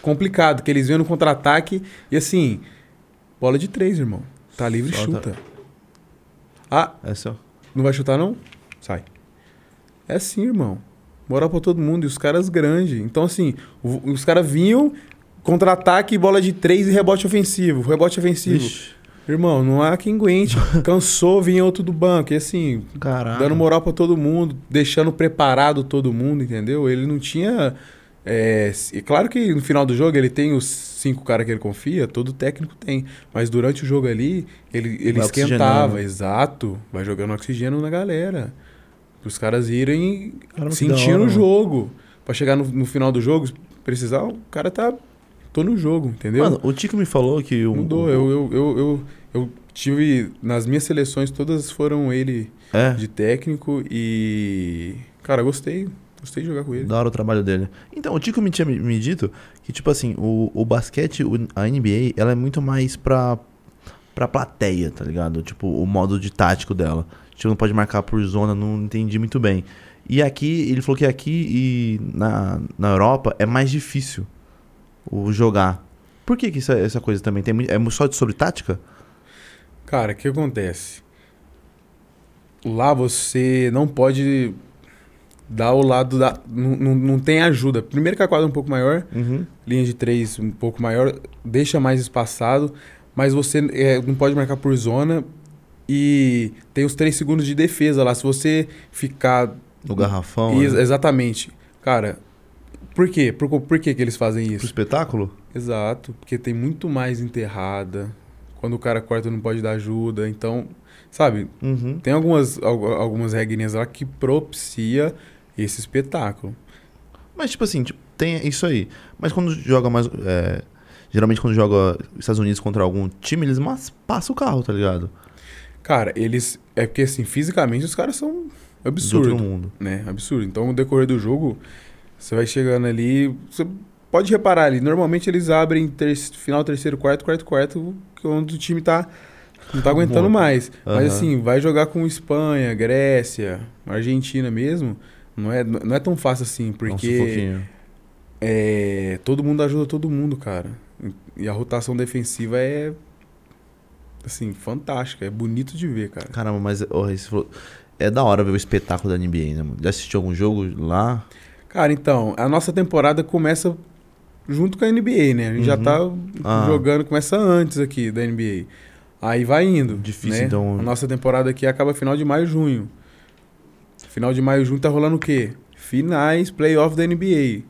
complicado, que eles vinham no contra-ataque e assim, bola de três, irmão. Tá livre, Solta. chuta. Ah, É só. Não vai chutar não? Sai. É assim, irmão. Moral pra todo mundo. E os caras grandes. Então, assim, os caras vinham, contra-ataque, bola de três e rebote ofensivo. Rebote ofensivo. Ixi, Irmão, não há quem aguente. Cansou, vinha outro do banco. E assim, caraca. dando moral pra todo mundo, deixando preparado todo mundo, entendeu? Ele não tinha. É, e claro que no final do jogo ele tem os cinco caras que ele confia, todo técnico tem. Mas durante o jogo ali, ele, ele Vai esquentava, oxigenando. exato. Vai jogando oxigênio na galera. Os caras irem sentindo o jogo. Pra chegar no, no final do jogo, precisar, o cara tá. Tô no jogo, entendeu? Mano, o Tico me falou que o. Mudou. Eu, eu, eu, eu, eu tive. Nas minhas seleções, todas foram ele É. de técnico e. Cara, gostei. Gostei de jogar com ele. Da hora o trabalho dele. Então, o Tico me tinha me- dito que, tipo assim, o, o basquete, a NBA, ela é muito mais pra, pra plateia, tá ligado? Tipo, o modo de tático dela. Tipo, não pode marcar por zona, não entendi muito bem. E aqui, ele falou que aqui e na, na Europa é mais difícil o jogar. Por que, que isso é- essa coisa também tem É só sobre tática? Cara, o que acontece? Lá você não pode dar o lado da. Não, não, não tem ajuda. Primeiro que a quadra é um pouco maior, Uhum. linha de três um pouco maior, deixa mais espaçado, mas você é, não pode marcar por zona e tem os três segundos de defesa lá. Se você ficar No garrafão, Ex- né? Exatamente. Cara, por quê? Por, por que, que eles fazem pro isso? espetáculo? Exato. Porque tem muito mais enterrada. Quando o cara corta, não pode dar ajuda. Então, sabe, Uhum. tem algumas, algu- algumas regrinhas lá que propicia esse espetáculo. Mas, tipo assim, tipo, tem isso aí. Mas quando joga mais. é, Geralmente quando joga Estados Unidos contra algum time, eles mas passam o carro, tá ligado? Cara, eles. É porque assim, fisicamente os caras são De absurdo. outro mundo. né? Absurdo. Então, no decorrer do jogo, você vai chegando ali. Você pode reparar ali. Normalmente eles abrem ter... final, terceiro, quarto, quarto, quarto, que é onde o time tá. Não tá aguentando mais. Mas Aham. assim, vai jogar com Espanha, Grécia, Argentina mesmo. Não é, não é tão fácil assim, um porque é, todo mundo ajuda todo mundo, cara. E a rotação defensiva é. Assim, fantástica. É bonito de ver, cara. Caramba, mas falou- é da hora ver o espetáculo da NBA, né? Já assistiu algum jogo lá? Cara, então, a nossa temporada começa junto com a NBA, né? A gente já Uhum. tá Ah. jogando, começa antes aqui da NBA. Aí vai indo. Difícil, né? então. A nossa temporada aqui acaba final de maio, junho. Final de maio, junho tá rolando o quê? Finais, playoff da NBA.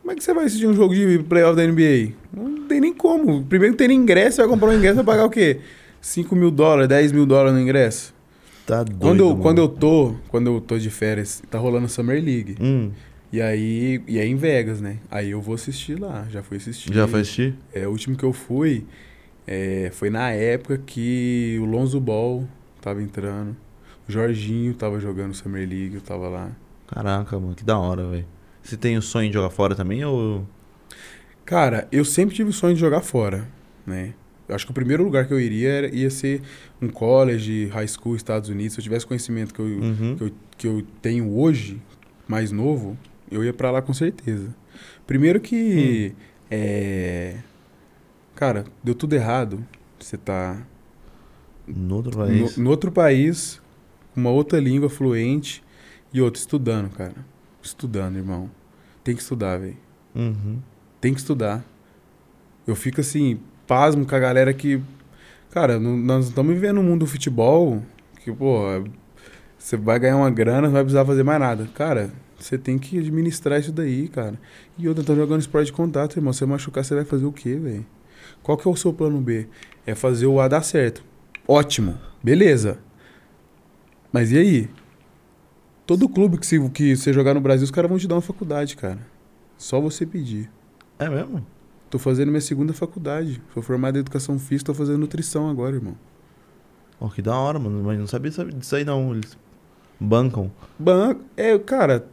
Como é que você vai assistir um jogo de playoff da NBA? Não tem nem como. Primeiro tem ingresso, você vai comprar um ingresso, vai pagar o quê? 5 mil dólares, 10 mil dólares no ingresso? Tá doido, Quando eu, mano. quando eu tô, quando eu tô de férias, tá rolando Summer League. Hum, E aí, e é em Vegas, né? Aí eu vou assistir lá, já fui assistir. já foi assistir? É, o último que eu fui é, foi na época que o Lonzo Ball tava entrando. O Jorginho tava jogando Summer League, eu tava lá. Caraca, mano, que da hora, velho. Você tem o sonho de jogar fora também ou. Cara, eu sempre tive o sonho de jogar fora, né? Eu acho que o primeiro lugar que eu iria era, ia ser um college, high school, Estados Unidos. Se eu tivesse conhecimento que eu, Uhum. que eu, que eu tenho hoje, mais novo, eu ia pra lá com certeza. Primeiro que. É. Cara, deu tudo errado. Você tá No outro no, país. no outro país, uma outra língua fluente e outro estudando, cara. Estudando, irmão. Tem que estudar, velho. Uhum. Tem que estudar. Eu fico assim, pasmo com a galera que. Cara, não- nós estamos vivendo um mundo do futebol que, pô, você vai ganhar uma grana, não vai precisar fazer mais nada. Cara, você tem que administrar isso daí, cara. E outra, tá jogando esporte de contato, irmão. Se você machucar, você vai fazer o quê, velho? Qual que é o seu plano B? É fazer o A dar certo. Ótimo. Beleza. Mas e aí? Todo clube que, se, que você jogar no Brasil, os caras vão te dar uma faculdade, cara. Só você pedir. É mesmo? Tô fazendo minha segunda faculdade. Sou formado em educação física, tô fazendo nutrição agora, irmão. Ó, que da hora, mano. Mas não sabia disso aí não. Eles bancam. Banco, é, cara,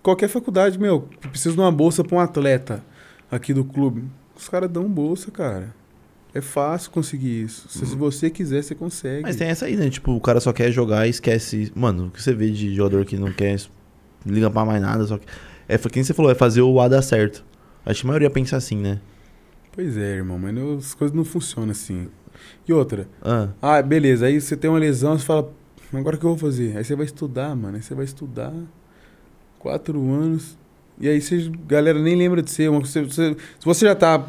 qualquer faculdade, meu, precisa de uma bolsa pra um atleta aqui do clube. Os caras dão bolsa, cara. É fácil conseguir isso. Se, se você quiser, você consegue. Mas tem essa aí, né? Tipo, o cara só quer jogar e esquece. Mano, o que você vê de jogador que não quer, não liga pra mais nada, só que. É, quem você falou, é fazer o A dar certo. Acho que a maioria pensa assim, né? Pois é, irmão, mas não- as coisas não funcionam assim. E outra, Ah, ah, beleza, aí você tem uma lesão, você fala, agora o que eu vou fazer? Aí você vai estudar, mano, aí você vai estudar quatro anos, e aí você, galera nem lembra de você. Uma- você- você- se você já tá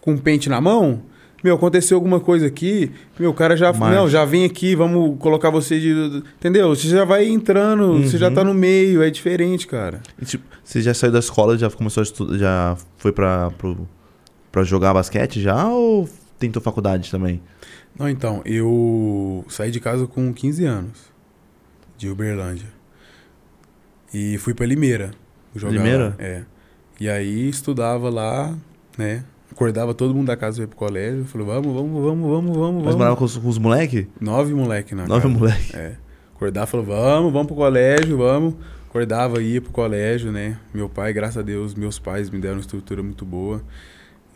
com o pente na mão, meu, aconteceu alguma coisa aqui, meu, o cara já, Marcha. não, já vem aqui, vamos colocar você de, entendeu? Você já vai entrando, você já Uhum. tá no meio, é diferente, cara. e, tipo, você já saiu da escola, já começou a estudar, já foi pra, pro, pra jogar basquete já ou tentou faculdade também? Não, então, eu saí de casa com 15 anos, de Uberlândia. E fui pra Limeira. jogar Limeira? lá, É. E aí estudava lá, né? Acordava todo mundo da casa pra ir pro colégio. Falei, vamos, vamos, vamos, vamos, vamos, Mas morava com os, com os moleque? Nove moleque na Nove casa. moleque. É. Acordava e falou, vamos, vamos pro colégio, vamos. Acordava, ia pro colégio, né? Meu pai, graças a Deus, meus pais me deram uma estrutura muito boa.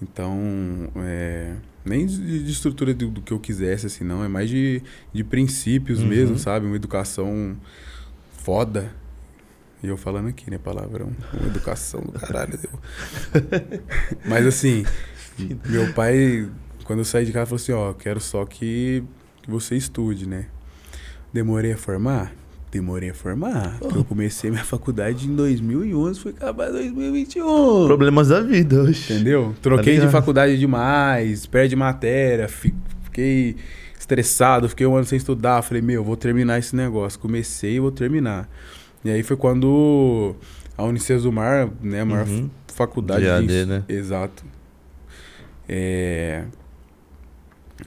Então, é, nem de, de estrutura do, do que eu quisesse, assim, não. É mais de, de princípios Uhum. mesmo, sabe? Uma educação foda. E eu falando aqui, né? Palavrão. Uma educação do caralho. Mas assim, meu pai, quando eu saí de casa, falou assim, ó, quero só que, você estude, né? Demorei a formar? Demorei a formar. porque Eu comecei minha faculdade em 2011, fui acabar em 2021. Problemas da vida, oxe. Entendeu? Troquei de ligado? faculdade demais, perde matéria, fi- fiquei estressado, fiquei um ano sem estudar. Falei, meu, vou terminar esse negócio. Comecei e vou terminar. E aí foi quando a Unicesumar, né, a maior Uhum. faculdade De AD, ens- né? Exato. É,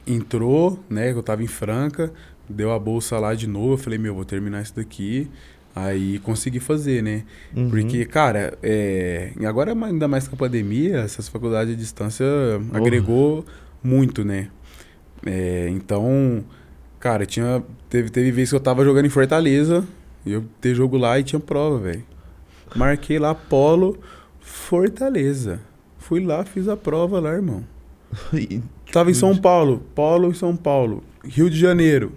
Entrou, né? que Eu tava em Franca, deu a bolsa lá de novo. Eu falei, meu, vou terminar isso daqui. Aí consegui fazer, né? Uhum. Porque, cara, é... agora ainda mais com a pandemia, essas faculdades à distância agregou muito, né? É, então, cara, tinha. Teve, teve vez que eu tava jogando em Fortaleza, e eu ter jogo lá e tinha prova, velho. Marquei lá Polo, Fortaleza. Fui lá, fiz a prova lá, irmão. E- Tava em São Paulo, Polo em São Paulo. Rio de Janeiro.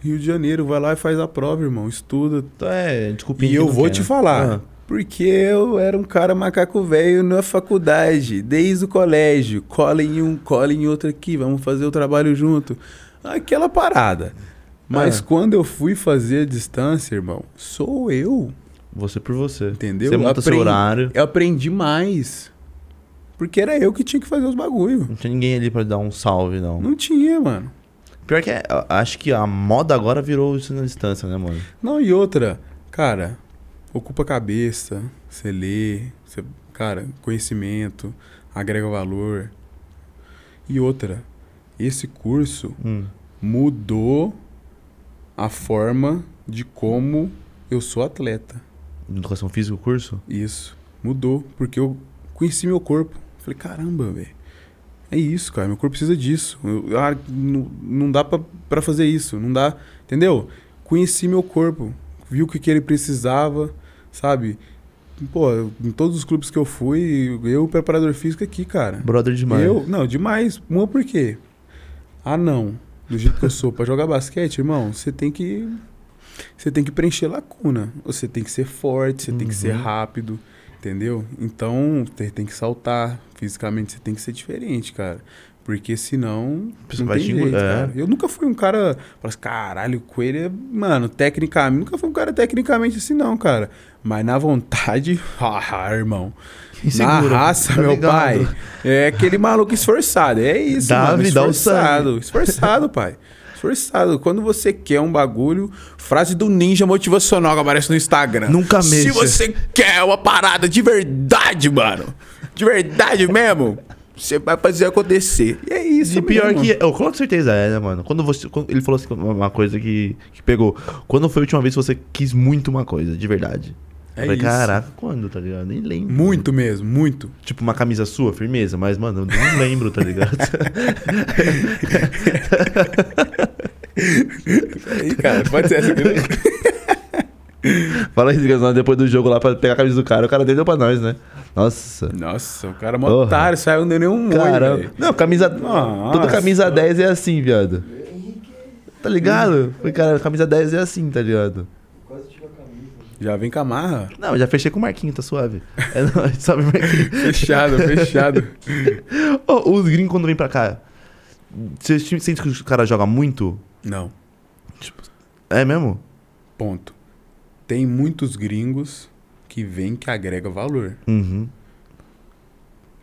Rio de Janeiro, vai lá e faz a prova, irmão. Estuda. Então é, desculpinha. E eu vou quer, te falar. Ah. Porque eu era um cara macaco velho na faculdade, desde o colégio. Cola em um, cola em outro aqui, vamos fazer o trabalho junto. Aquela parada. Mas Ah. quando eu fui fazer a distância, irmão, sou eu. Você por você. Entendeu? Você monta seu Aprendi- horário. Eu aprendi mais. Porque era eu que tinha que fazer os bagulho. Não tinha ninguém ali pra dar um salve, não. Não tinha, mano. Pior que é, acho que a moda agora virou isso na distância, né, mano? Não, e outra, cara, ocupa a cabeça, você lê, você, cara, conhecimento, agrega valor. E outra, esse curso Hum. mudou a forma de como eu sou atleta. Educação física, o curso? Isso, mudou, porque eu conheci meu corpo. Falei, caramba, velho. É isso, cara. Meu corpo precisa disso. Eu- ah, não, não dá pra, pra fazer isso. Não dá. Entendeu? Conheci meu corpo. Vi o que, que ele precisava, sabe? Pô, em todos os clubes que eu fui, eu, preparador físico aqui, cara. Brother demais. Eu, não, demais. Uma por quê? Ah, não. Do jeito que eu sou pra jogar basquete, irmão, você tem que você tem que preencher lacuna. Você tem que ser forte, você tem que ser Uhum. rápido, entendeu? Então, você tem que saltar, fisicamente você tem que ser diferente, cara. Porque senão não vai tem jeito, é. cara. Eu nunca fui um cara, assim, caralho, o Coelho é, mano, tecnicamente, nunca fui um cara tecnicamente assim não, cara. Mas na vontade, ah, irmão. Na Inseguro, raça, tá meu ligado? pai. É aquele maluco esforçado. É isso, Dá, mano. me dá o Esforçado. Esforçado, pai. Esforçado. Quando você quer um bagulho, frase do ninja motivacional que aparece no Instagram. Nunca Se mexa. você quer uma parada de verdade, mano. De verdade mesmo. Você vai fazer acontecer. E é isso, E pior mesmo. que. Eu com certeza é, né, mano? Quando você. quando- ele falou assim, uma coisa que, que pegou. Quando foi a última vez que você quis muito uma coisa, de verdade? É falei, isso. caraca, quando, tá ligado? Nem lembro. Muito mesmo, muito. Tipo, uma camisa sua, firmeza, mas, mano, eu não lembro, tá ligado? Aí, cara, pode ser essa aqui. né? Fala aí, Gazão, depois do jogo lá pra pegar a camisa do cara, o cara deu pra nós, né? Nossa. Nossa, o cara é mó Porra. otário, saiu não deu nenhum Caramba. Não, camisa. Nossa. Toda camisa 10 é assim, viado. Tá ligado? Foi, cara, camisa 10 é assim, tá ligado? Já vem com a marra. Não, já fechei com o Marquinho, tá suave. É nóis, sabe, Marquinho? Fechado, fechado. Ô, os gringos quando vêm pra cá, você sente que os caras jogam muito? Não, É mesmo? ponto. Tem muitos gringos que vêm que agrega valor. Uhum.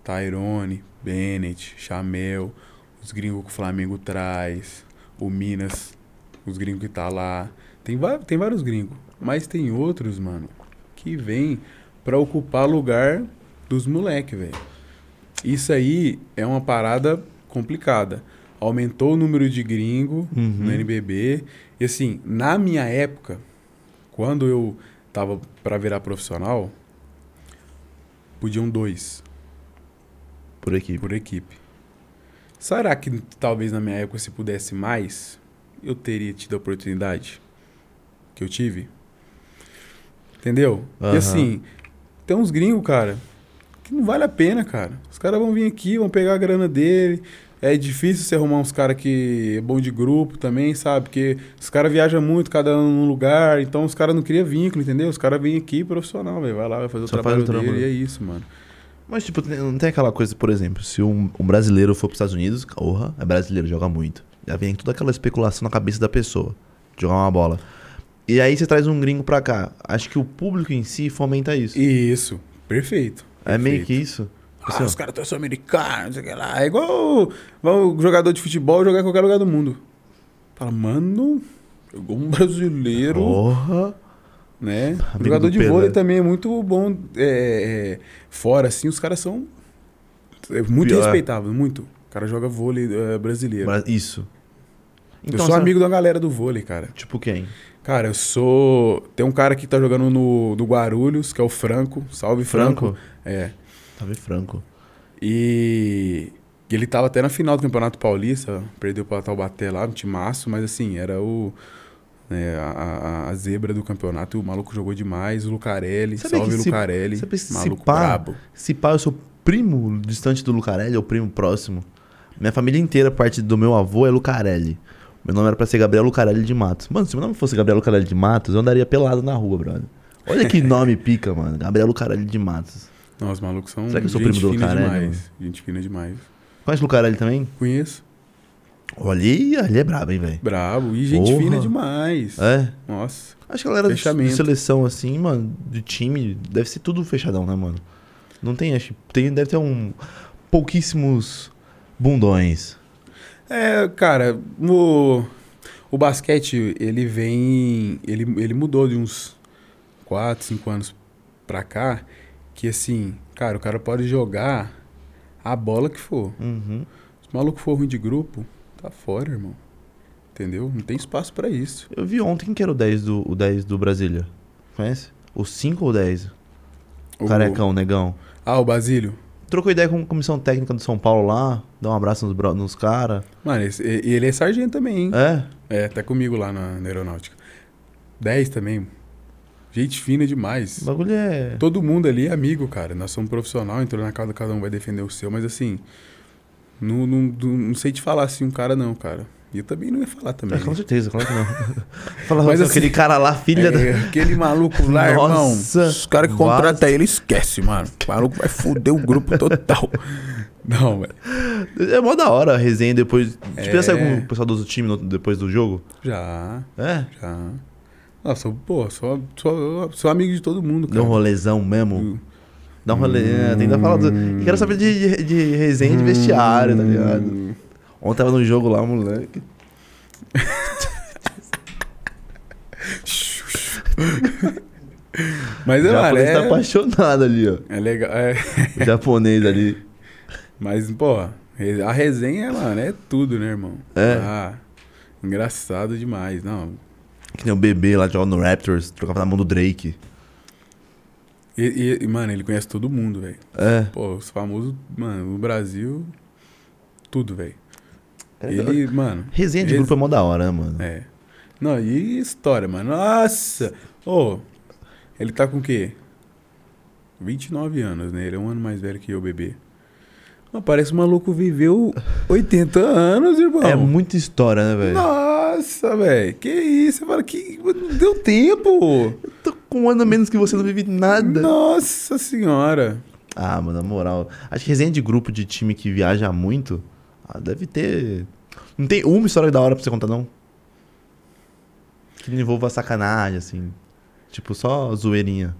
Tyrone, Bennett, Chamel, os gringos que o Flamengo traz, o Minas, os gringos que tá lá. Tem, tem vários gringos, mas tem outros, mano, que vêm pra ocupar lugar dos moleque, velho. Isso aí é uma parada complicada. Aumentou o número de gringo Uhum. no NBB. E assim, na minha época, quando eu tava pra virar profissional, podiam dois Por aqui. por equipe. Será que talvez na minha época, se pudesse mais, eu teria tido a oportunidade que eu tive? Entendeu? Aham. E assim, tem uns gringos, cara, que não vale a pena, cara. Os caras vão vir aqui, vão pegar a grana dele. É difícil você arrumar uns caras que é bom de grupo também, sabe? Porque os caras viajam muito, cada um num lugar, então os caras não criam vínculo, entendeu? Os caras vêm aqui profissional, velho. Vai lá, vai fazer o Só trabalho faz o dele e é isso, mano. Mas, tipo, não tem aquela coisa, por exemplo, se um, um brasileiro for pros Estados Unidos, porra, é brasileiro, joga muito. Já vem toda aquela especulação na cabeça da pessoa, de jogar uma bola. E aí você traz um gringo pra cá. Acho que o público em si fomenta isso. Isso, perfeito. é meio perfeito. que isso. Ah, Assim, os caras são americanos, não sei o que lá. É igual, o jogador de futebol jogar em qualquer lugar do mundo. Fala, mano, jogou um brasileiro, Porra. né? Jogador do de Pelé. vôlei também é muito bom. é, é, fora, assim, os caras são é muito Pior. respeitáveis, muito. O cara joga vôlei é, brasileiro. Bra- Isso. eu sou amigo da galera do vôlei, cara. Tipo quem? Cara, eu sou. Tem um cara que tá jogando no, no Guarulhos, que é o Franco. Salve, Franco. Franco? É. Salve Franco. E ele tava até na final do Campeonato Paulista, perdeu pra Taubaté lá, um timaço, mas assim, era o. né, a, a- zebra do campeonato, o maluco jogou demais, o Lucarelli, Sabia salve se- Lucarelli, sabia que se maluco pá- brabo. Se pá, eu sou primo distante do Lucarelli, ou primo próximo. Minha família inteira, parte do meu avô, é Lucarelli. Meu nome era pra ser Gabriel Lucarelli de Matos. Mano, se meu nome fosse Gabriel Lucarelli de Matos, eu andaria pelado na rua, brother. Olha que nome pica, mano. Gabriel Lucarelli de Matos. Não, os malucos são Será que eu sou gente primo do fina Lucarelli, demais. Gente fina demais. Conhece Lucarelli também? Conheço. Olha, ele é brabo, hein, velho. Brabo. E gente Porra. fina demais. É. Nossa. Acho que a galera de- de seleção, assim, mano, de time, deve ser tudo fechadão, né, mano? Não tem, acho tem, deve ter um pouquíssimos bundões. É, cara, o, o basquete, ele vem. Ele, ele mudou de uns 4, 5 anos pra cá. Que assim, cara, o cara pode jogar a bola que for. Uhum. Se o maluco for ruim de grupo, tá fora, irmão. Entendeu? Não tem espaço pra isso. Eu vi ontem quem que era o 10 do, o 10 do Brasília. Conhece? O 5 ou o 10? O carecão, o negão. Ah, o Basílio. Trocou ideia com a comissão técnica do São Paulo lá, dá um abraço nos, bro- nos caras. Mano, esse- e ele é sargento também, hein? É? É, tá comigo lá na, na aeronáutica. 10 também. Gente fina O demais. bagulho é. Todo mundo ali é amigo, cara. Nós somos profissional, entrou na casa, cada um vai defender o seu, mas assim. Não, não, não, sei te falar assim um cara, não, cara. E eu também não ia falar também. É, com certeza, claro que não. Fala, Mas assim- aquele cara lá, filha da. É, aquele maluco lá, irmão. Nossa, Os caras que contratam ele, esquece, mano. O maluco vai foder o grupo total. Não, velho. É mó da hora a resenha depois. É. Tipo, já saiu com o pessoal do time no- depois do jogo? Já, É? já. Nossa, pô, sou, sou, sou amigo de todo mundo, cara. Deu um rolezão mesmo. Hum. Dá um rolê. É, tem que falar do... E quero saber de, de, de resenha de vestiário, tá ligado? Hum. Ontem tava no jogo lá, moleque. Mas, é, mano, japonês é, tá apaixonado ali, ó. é legal. É, O japonês ali. mas, pô, a resenha, mano, é tudo, né, irmão? É. Ah, engraçado demais. Não, Que nem o bebê lá jogando no Raptors, trocava na mão do Drake. E, e- mano, ele conhece todo mundo, velho. É. Pô, os famosos, mano, no Brasil, tudo, velho. Ele, mano, Resenha de esse- grupo é mó da hora, né, mano? é. Não, e história, mano. Nossa! Ô, ele tá com o quê? 29 anos, né? Ele é um ano mais velho que eu, bebê. Mas parece um maluco viveu 80 anos, irmão. É muita história, né, velho? Nossa, velho. Que isso? Você fala que não deu tempo. Tô com um ano menos que você não vive nada. Nossa senhora. Ah, mano, na moral. Acho que resenha de grupo de time que viaja muito, ah, deve ter. Não tem uma história da hora pra você contar, não? Que não envolva sacanagem, assim. Tipo, só zoeirinha.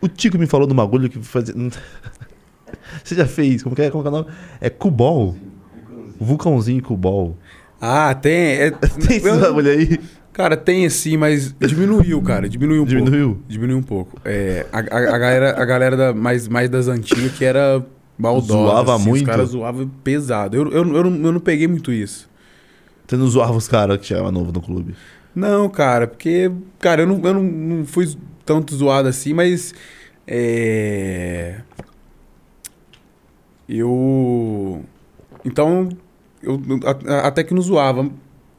O Tico me falou do bagulho que fazia. Você já fez? Como que é, como que é o nome? É Cubol. Vulcãozinho Cubol. Ah, tem. é- Tem esse bagulho aí? Cara, tem sim, mas diminuiu, cara. Diminuiu um pouco. Diminuiu? Diminuiu um pouco. É, a, a, a galera, a galera da, mais, mais das antigas que era maldosa. Zoava assim, muito? Os caras zoavam pesado. Eu, eu, eu, não, eu não peguei muito isso. Você não zoava os caras que chegava novo no clube. Não, cara, porque, cara, eu não, eu não, não fui tanto zoado assim, mas. É. Eu. Então, eu até que não zoava.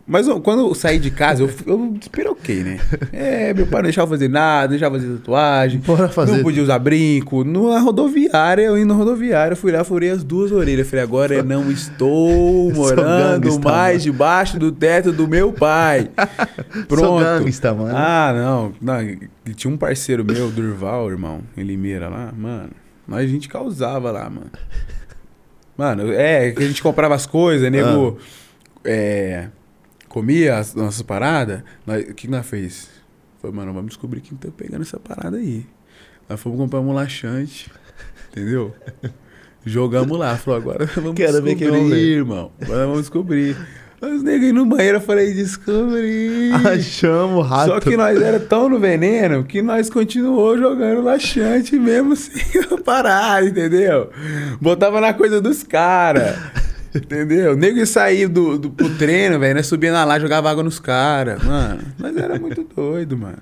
Mas eu- quando eu saí de casa, eu, eu despiroquei, né? É, meu pai não deixava fazer nada, não deixava fazer tatuagem. Bora fazer. Não podia usar brinco. Na rodoviária, eu indo na rodoviária, fui lá, furei as duas orelhas. Falei, agora eu não estou Sou morando mais debaixo do teto do meu pai. Sou Pronto. gangsta, mano. Ah, não. não. Tinha um parceiro meu, Durval, irmão, em Limeira lá, mano. Nós a gente causava lá, mano. Mano, é, que a gente comprava as coisas, nego. É, comia as nossas paradas. O que nós fez? Foi, mano, vamos descobrir quem tá pegando essa parada aí. Nós fomos comprar um laxante, entendeu? Jogamos lá, falou, agora vamos Quero descobrir, ver. irmão. Agora vamos descobrir. Os negros aí no banheiro, eu falei, descobri. Achamos o rato. Só que nós era tão no veneno que nós continuou jogando laxante mesmo sem parar, entendeu? Botava na coisa dos caras. Entendeu? O nego ia sair do, do, pro treino, velho, nós subia na lá, jogava água nos caras, mano. Mas era muito doido, mano.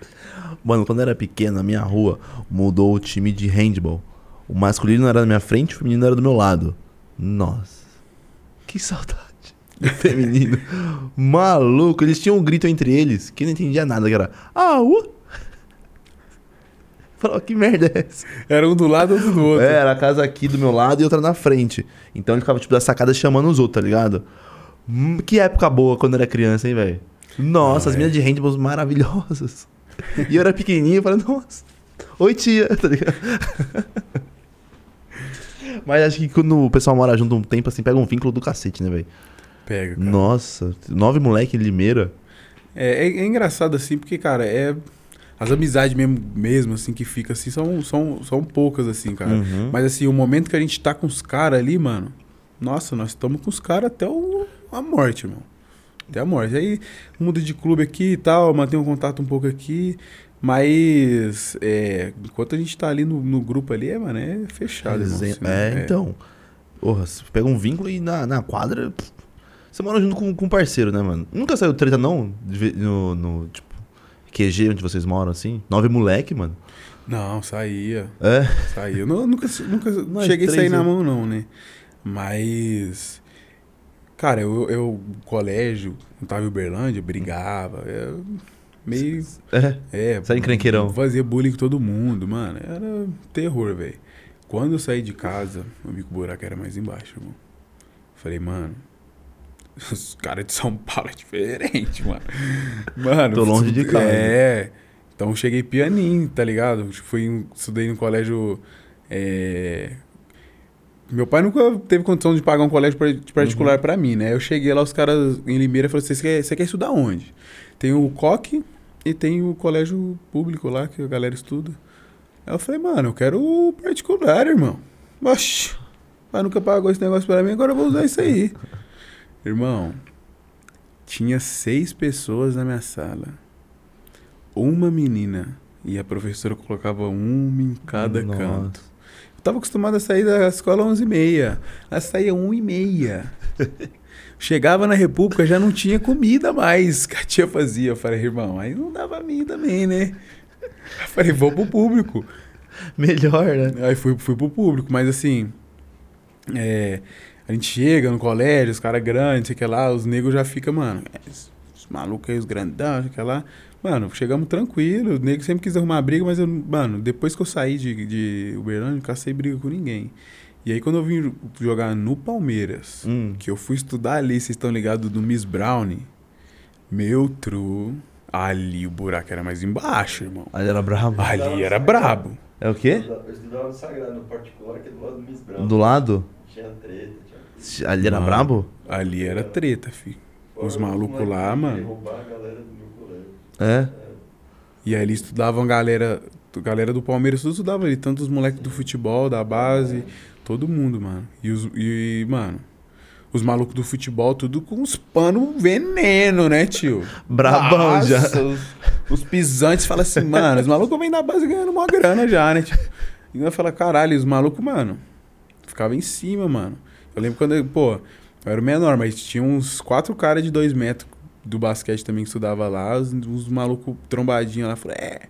Mano, quando eu era pequeno, na minha rua, mudou o time de handball. O masculino era na minha frente, o feminino era do meu lado. Nossa. Que saudade. Feminino. Maluco, eles tinham um grito entre eles que eu não entendia nada, que era. Ah, uh! Falava, que merda é essa? Era um do lado, outro do outro. É, era a casa aqui do meu lado e outra na frente. Então ele ficava, tipo, da sacada chamando os outros, tá ligado? Hum, que época boa quando era criança, hein, velho? Nossa, Ah, as é. meninas de handballs maravilhosas. E eu era pequenininho, eu falei, nossa, oi tia, tá ligado? Mas acho que quando o pessoal mora junto um tempo, assim, pega um vínculo do cacete, né, velho? Pega, cara. Nossa, nove moleque em Limeira. É, é- é engraçado assim, porque, cara, é. As amizades mesmo, mesmo assim, que fica assim, são, são, são poucas, assim, cara. Uhum. Mas assim, o momento que a gente tá com os caras ali, mano. Nossa, nós estamos com os caras até o, a morte, irmão. Até a morte. Aí muda de clube aqui e tal, mantém um contato um pouco aqui. Mas é, enquanto a gente tá ali no, no grupo ali, é, mano, é fechado. irmão, assim, né? é, então. Porra, você pega um vínculo e na, na quadra. Você mora junto com, com um parceiro, né, mano? Nunca saiu treta, não? No, no, tipo, QG onde vocês moram, assim? Nove moleque, mano. Não, saía. É. Saía. Eu nunca, nunca cheguei a sair na né? mão, não, né? Mas. Cara, eu, eu colégio, não tava em Uberlândia, brigava. eu meio. É. É. Sai encrenqueirão. Fazia bullying com todo mundo, mano. Era terror, velho. Quando eu saí de casa, eu vi que o buraco era mais embaixo, irmão. Falei, mano. Os caras de São Paulo é diferente, mano. Mano. Tô longe de casa. É. Então cheguei pianinho, tá ligado? Fui, estudei no colégio. é, Meu pai nunca teve condição de pagar um colégio particular Uhum. pra mim, né? Eu cheguei lá, os caras em Limeira falaram assim: você quer, você quer estudar onde? Tem o COC e tem o colégio público lá que a galera estuda. Aí eu falei, mano, eu quero o particular, irmão. Oxi, mas nunca pagou esse negócio pra mim, agora eu vou usar isso aí. Irmão, tinha seis pessoas na minha sala. Uma menina. E a professora colocava uma em cada Nossa. canto. Eu tava acostumado a sair da escola às 11h30. Ela saía 1h30. Chegava na República, já não tinha comida mais que a tia fazia. Eu falei, irmão, aí não dava a mim também, né? Eu falei, vou pro público. Melhor, né? Aí fui, fui pro público, mas assim. É, a gente chega no colégio, os caras grandes, sei que lá, os negros já ficam, mano, os, os malucos aí, os grandão, sei que lá. Mano, chegamos tranquilo, o nego sempre quis arrumar briga, mas eu, mano, depois que eu saí de, de Uberlândia, não cacei briga com ninguém. E aí quando eu vim jogar no Palmeiras, Hum. que eu fui estudar ali, vocês estão ligados, do Miss Brownie, meu true, ali o buraco era mais embaixo, irmão. Ali era brabo. Ali era brabo. É o quê? Eu estudava no Sagrado, no particular, que é do lado do Miss Brown. Do lado? Tinha treta, tinha... Ali era Mano. brabo? Ali era treta, filho. Os Fora malucos lá, mano. roubar a galera do meu colégio. É. E aí eles estudavam galera, galera do Palmeiras, tudo estudava ali, tanto os moleques do futebol, da base, todo mundo, mano. E os e, mano, os malucos do futebol tudo com os panos veneno, né, tio? Brabão já. Os, os pisantes falam assim, mano, os malucos vêm da base ganhando uma grana já, né, tio? E eu falo, caralho, os malucos, mano, ficava em cima, mano. Eu lembro quando, eu, pô, eu era o menor, mas tinha uns quatro caras de dois metros do basquete também que estudava lá, os, os malucos trombadinhos lá, falaram, é,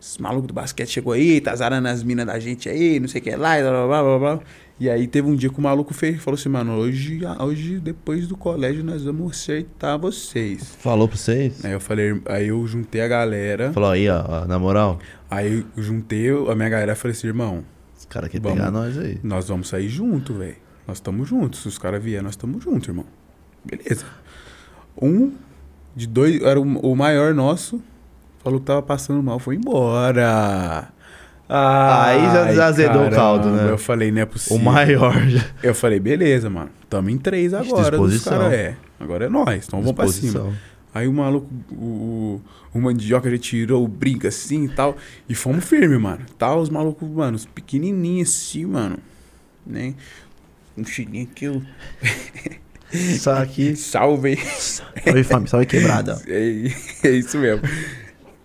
esses malucos do basquete chegou aí, tá zarando as minas da gente aí, não sei o que lá, e blá, blá, blá, blá. E aí teve um dia que o maluco fez, falou assim, mano, hoje, hoje, depois do colégio, nós vamos acertar vocês. Falou pra vocês? Aí eu falei, aí eu juntei a galera, Falou aí, ó, na moral, aí eu juntei a minha galera e falei assim, irmão, caras querem Vamos. pegar nós aí. nós vamos sair junto, velho. Nós estamos juntos. Se os caras vierem, nós estamos juntos, irmão. Beleza. Um de dois, era o, maior nosso, falou que tava passando mal, foi embora. Aí já Ai, azedou o caldo, né? Eu falei, não é possível. O maior já. Eu falei, beleza, mano. Tamo em três agora. Dos Disposição. cara, é. Agora é nós. Então vamos pra cima. Aí o maluco, o, o, o mandioca já tirou o brinco assim e tal. E fomos firme, mano. Tá, os malucos, mano, os pequenininhos assim, mano. Né? Um chininho que eu Só aqui. salve. Salve, família. Salve quebrada. É, é isso mesmo.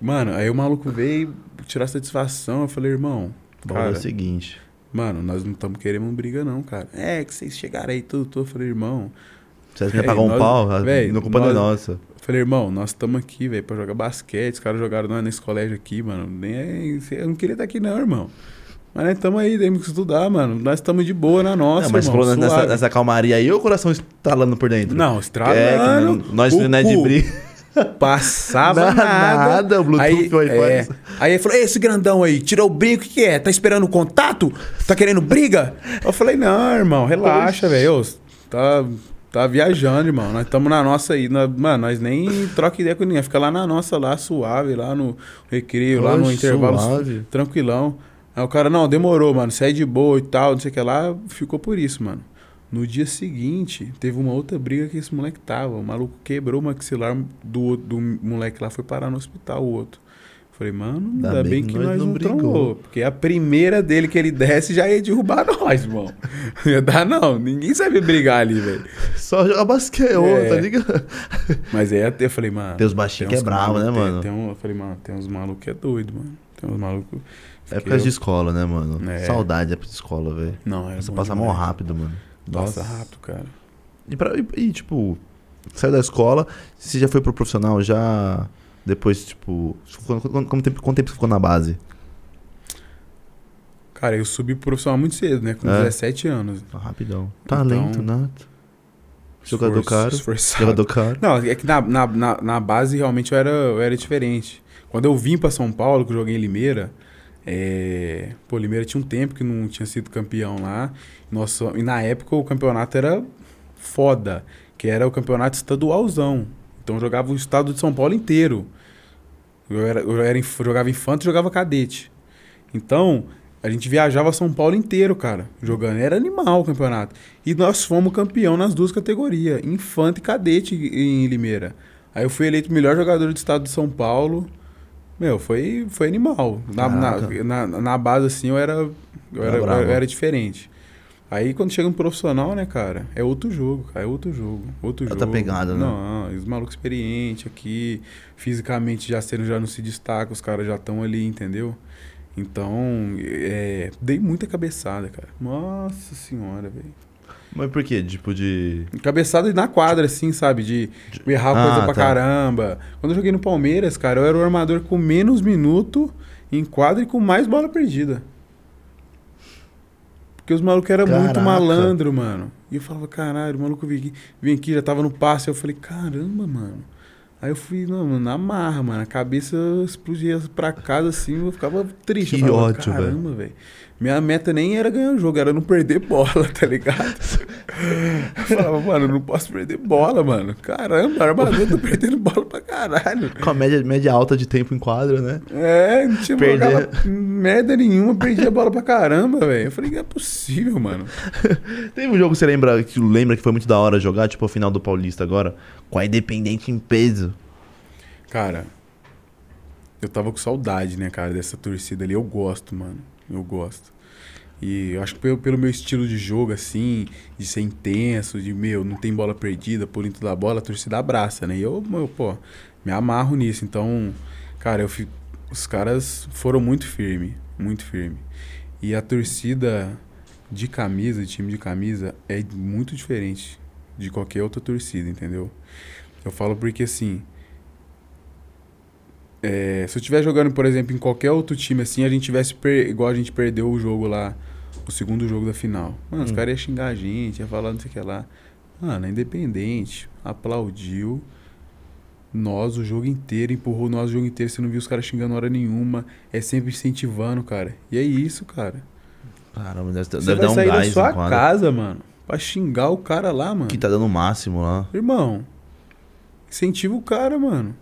Mano, aí o maluco veio tirar satisfação. Eu falei, irmão, Bora é o cara, seguinte. Mano, nós não estamos querendo briga, não, cara. É, que vocês chegaram aí, tudo, tudo. Eu falei, irmão. Você acha que Véi, ia pagar um nós- pau? véi, não culpa não é nós- nossa. Falei, irmão, nós estamos aqui, velho, pra jogar basquete. Os caras jogaram nós nesse colégio aqui, mano. Nem é- Eu não queria estar aqui, não, irmão. Mas nós estamos aí, temos que estudar, mano. Nós estamos de boa na nossa, não, mas irmão. falando nessa, nessa calmaria aí, o coração estralando por dentro. Não, É, estralando. que nós não é de briga. Passava Nada, nada. o Bluetooth, aí, o é, aí ele falou, "Ei, esse grandão aí, tirou o brinco, o que que é? Tá esperando contato? Tá querendo briga? Eu falei, não, irmão, relaxa, velho. Tá, tá viajando, irmão. Nós estamos na nossa aí. Nós- mano, nós nem troca ideia com ninguém. Fica lá na nossa, lá suave, lá no recreio, lá no intervalo, suave. tranquilão. Aí o cara, não, demorou, mano. Sai de boa e tal, não sei o que lá. Ficou por isso, mano. No dia seguinte, teve uma outra briga que esse moleque tava. O maluco quebrou o maxilar do, do moleque lá, foi parar no hospital, o outro. Falei, mano, Ainda ainda, bem bem, que nós nós não não trombou. Porque a primeira dele que ele desce já ia derrubar nós, irmão. Não ia dar, não. Ninguém sabia brigar ali, velho. Só jogar basquete, ô, É. tá ligado? Mas aí até eu falei, mano. Tem os baixinhos que é bravo, né, malucos- tem- mano? Tem, um, eu falei, mano, tem uns malucos que é doido, mano. Tem uns malucos. Épocas eu- de escola, né, mano? É. Saudade época de escola, velho. Não, era Você passa demais. mó rápido, mano. Passa rápido, cara. E, pra- e- e, tipo, saiu da escola, você já foi pro profissional, já. Depois, tipo. Quanto, tempo, quanto tempo você ficou na base? Cara, eu subi pro profissional muito cedo, né? Com É. 17 anos. Ah, rapidão. Talento, Então, nato. Jogador Esforço- caro. Esforçado. Jogador caro. Não, é que na, na, na, na base realmente eu era, eu era diferente. Quando eu vim pra São Paulo, que eu joguei em Limeira, é... pô, Limeira tinha um tempo que não tinha sido campeão lá. Nossa, e na época o campeonato era foda, que era o campeonato estadualzão. Então eu jogava o estado de São Paulo inteiro. Eu, era, eu era, jogava infanto e jogava cadete. Então, a gente viajava São Paulo inteiro, cara, jogando. Era animal o campeonato. E nós fomos campeão nas duas categorias, infanto e cadete em Limeira. Aí eu fui eleito melhor jogador do estado de São Paulo. Meu, foi, foi animal. Na, na, na, na base, assim, eu era, eu Era eu era diferente. Aí quando chega um profissional, né, cara, é outro jogo, cara, é outro jogo. Outro Outra jogo. pegada, né? Não, os malucos experientes aqui, fisicamente já sendo, já não se destaca, os caras já estão ali, entendeu? Então, é, dei muita cabeçada, cara. Nossa senhora, velho. Mas por quê? Tipo de. Cabeçada na quadra, assim, sabe? De errar Ah, coisa pra tá. caramba. Quando eu joguei no Palmeiras, cara, eu era o armador com menos minuto em quadra e com mais bola perdida. Porque os malucos eram muito malandro, mano. E eu falava, caralho, o maluco vem aqui, vem aqui, já tava no passe. Eu falei, caramba, mano. Aí eu fui, não, mano, na marra, mano. A cabeça explodia pra casa assim, eu ficava triste. Que eu falava, ódio. Caramba, velho. Minha meta nem era ganhar o jogo, era não perder bola, tá ligado? Eu falava, mano, não posso perder bola, mano. Caramba, armador, tô perdendo bola pra caralho. Com a média, média alta de tempo em quadra, né? É, não tinha Perder. merda nenhuma, perdia a bola pra caramba, velho. Eu falei, não é possível, mano. Teve um jogo que você lembra que, lembra que foi muito da hora jogar, tipo o final do Paulista agora, com a Independente em peso. Cara, eu tava com saudade, né, cara, dessa torcida ali. Eu gosto, mano. Eu gosto. E acho que pelo, pelo meu estilo de jogo, assim, de ser intenso, de, meu, não tem bola perdida, por dentro da bola, a torcida abraça, né? E eu, eu, pô, me amarro nisso. Então, cara, eu os caras foram muito firme, muito firme. E a torcida de camisa, de time de camisa, é muito diferente de qualquer outra torcida, entendeu? Eu falo porque, assim, é, se eu estiver jogando, por exemplo, em qualquer outro time assim, a gente tivesse per- igual a gente perdeu o jogo lá, o segundo jogo da final. Mano, os Hum. caras iam xingar a gente, ia falar não sei o que lá. Mano, é independente, aplaudiu nós o jogo inteiro, empurrou nós o jogo inteiro, você não viu os caras xingando hora nenhuma, é sempre incentivando, cara. E é isso, cara. Caramba, deve, Você deve vai dar um sair da gás sua em quadra. casa, mano, pra xingar o cara lá, mano. Que tá dando o máximo lá. Irmão, incentiva o cara, mano.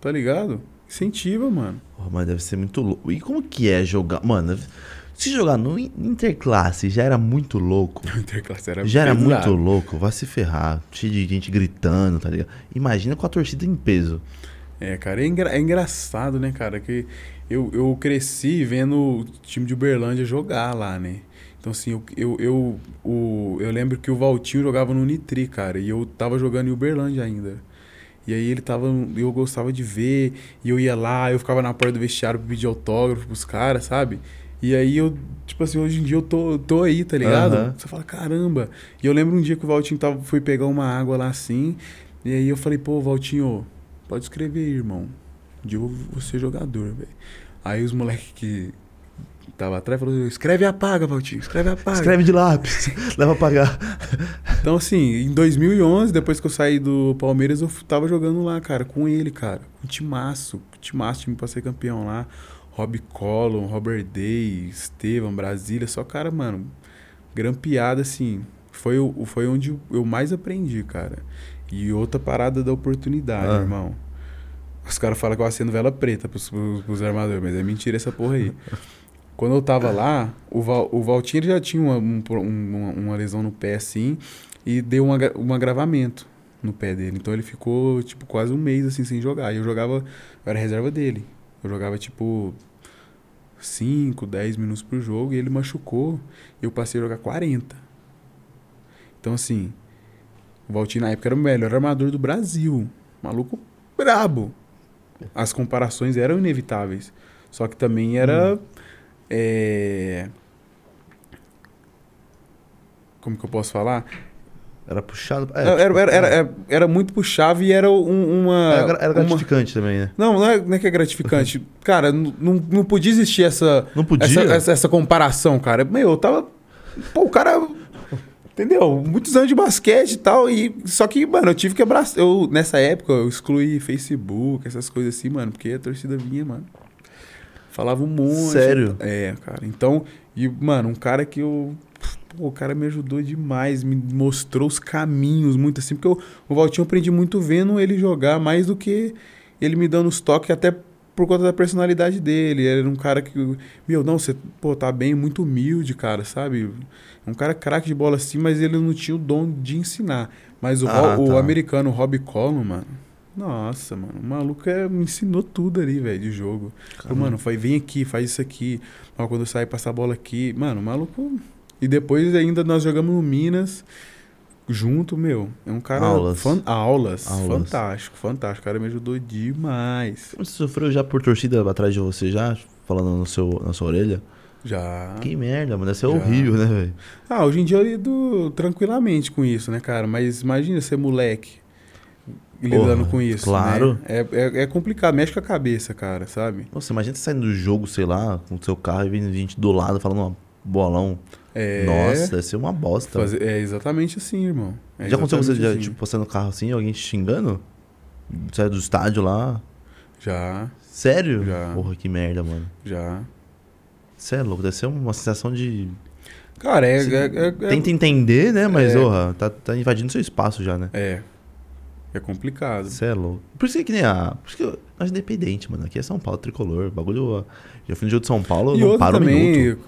Tá ligado? Incentiva, mano. Porra, mas deve ser muito louco. E como que é jogar? Mano, se jogar no in- interclasse já era muito louco. O Interclasse era Já era pesado. muito louco, vai se ferrar. Cheio de gente gritando, tá ligado? Imagina com a torcida em peso. É, cara, é, engra- é engraçado, né, cara? Que eu, eu cresci vendo o time de Uberlândia jogar lá, né? Então, assim, eu, eu, eu, o, eu lembro que o Valtinho jogava no Nitri, cara, e eu tava jogando em Uberlândia ainda. E aí ele tava. Eu gostava de ver, e eu ia lá, eu ficava na porta do vestiário pra pedir autógrafo pros caras, sabe? E aí eu, tipo assim, hoje em dia eu tô, tô aí, tá ligado? Aham. Você fala, caramba. E eu lembro um dia que o Valtinho tava, foi pegar uma água lá assim. E aí eu falei, pô, Valtinho, pode escrever aí, irmão. Um dia eu vou ser jogador, velho. Aí os moleques que tava atrás falaram, escreve e apaga, Valtinho, escreve e apaga. Escreve de lápis. Leva pra pagar. Então, assim, em 2011, depois que eu saí do Palmeiras, eu tava jogando lá, cara, com ele, cara. Com timaço, com timaço, time pra ser campeão lá. Rob Collum, Robert Day, Estevam, Brasília, só cara, mano, grampeada, assim. Foi, o, foi onde eu mais aprendi, cara. E outra parada da oportunidade, Ah. irmão. Os caras falam que eu acendo vela preta pros, pros, pros armadores, mas é mentira essa porra aí. Quando eu tava lá, o, Val, o Valtinho já tinha uma, um um- uma, uma lesão no pé assim e deu um, agra- um agravamento no pé dele. Então ele ficou, tipo, quase um mês assim sem jogar. E eu jogava, eu era reserva dele. Eu jogava, tipo, 5, 10 minutos por jogo e ele machucou. E eu passei a jogar 40. Então, assim, o Valtinho na época era o melhor armador do Brasil. Maluco brabo. As comparações eram inevitáveis. Só que também era. é, Como que eu posso falar? Era puxado. É, era, tipo, era, era, era, era muito puxável e era um- uma. era, gra- era uma- gratificante também, né? Não, não é, não é que é gratificante. cara, não, não podia existir essa, Não podia. essa, essa, essa comparação, cara. Meu, eu tava. Pô, o cara. Entendeu? Muitos anos de basquete e tal. E, só que, mano, eu tive que abraçar. Eu, nessa época, eu excluí Facebook, essas coisas assim, mano, porque a torcida vinha, mano. Falava um monte. Sério? É, cara. Então, e, mano, um cara que eu. Pô, o cara me ajudou demais, me mostrou os caminhos muito assim, porque eu, o Valtinho eu aprendi muito vendo ele jogar, mais do que ele me dando os toques, até por conta da personalidade dele. Ele era um cara que, meu, não, você, pô, tá bem, muito humilde, cara, sabe? Um cara craque de bola assim, mas ele não tinha o dom de ensinar. Mas o, Ah, Ro- o tá. americano Rob Collum, mano, nossa, mano, o maluco é, me ensinou tudo ali, velho, de jogo. Falou, mano, foi, vem aqui, faz isso aqui. Ó, quando eu sair, passar a bola aqui. Mano, o maluco. E depois ainda nós jogamos no Minas junto, meu. É um cara. Aulas. fan- aulas. Aulas. Fantástico, fantástico. O cara me ajudou demais. Você sofreu já por torcida atrás de você já? Falando no seu, na sua orelha? Já. Que merda, mano. Ser Já. horrível, né, velho? Ah, hoje em dia eu lido tranquilamente com isso, né, cara? Mas imagina ser moleque lidando Porra, com isso. claro. né? É, é, é complicado, mexe com a cabeça, cara, sabe? Nossa, imagina você saindo do jogo, sei lá, com o seu carro e vindo gente do lado falando um bolão. É. Nossa, deve ser uma bosta. fazer- é exatamente assim, irmão. É já aconteceu você, já, assim. tipo, passando no carro assim, alguém te xingando? Saiu do estádio lá? Já, Sério? Já. Porra, que merda, mano. já. Você é louco, deve ser uma sensação de. Cara, é. É, é- é- Tenta entender, né? Mas, É. porra, tá, tá invadindo seu espaço já, né? É. É complicado. Você é louco. Por isso que nem a. Por isso que eu, nós independente, mano. Aqui é São Paulo, tricolor. Bagulho. Já fui no jogo de São Paulo, E não para um também, minuto.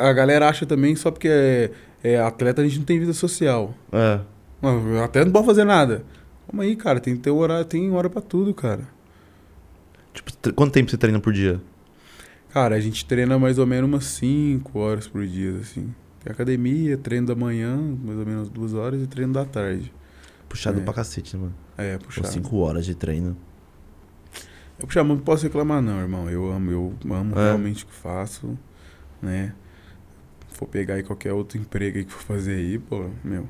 a, a- galera acha também só porque é, é atleta a gente não tem vida social. É. Não, até não pode fazer nada. Calma aí, cara, tem que ter horário, tem hora pra tudo, cara. Tipo, quanto tempo você treina por dia? Cara, a gente treina mais ou menos umas 5 horas por dia, assim. Tem academia, treino da manhã, mais ou menos duas horas, e treino da tarde. Puxado É. pra cacete, né, mano? É, Pô, puxar. cinco horas de treino. Eu puxar, não posso reclamar não, irmão. Eu amo, eu amo É. realmente o que faço, né? For pegar aí qualquer outro emprego aí que for fazer aí, pô, meu.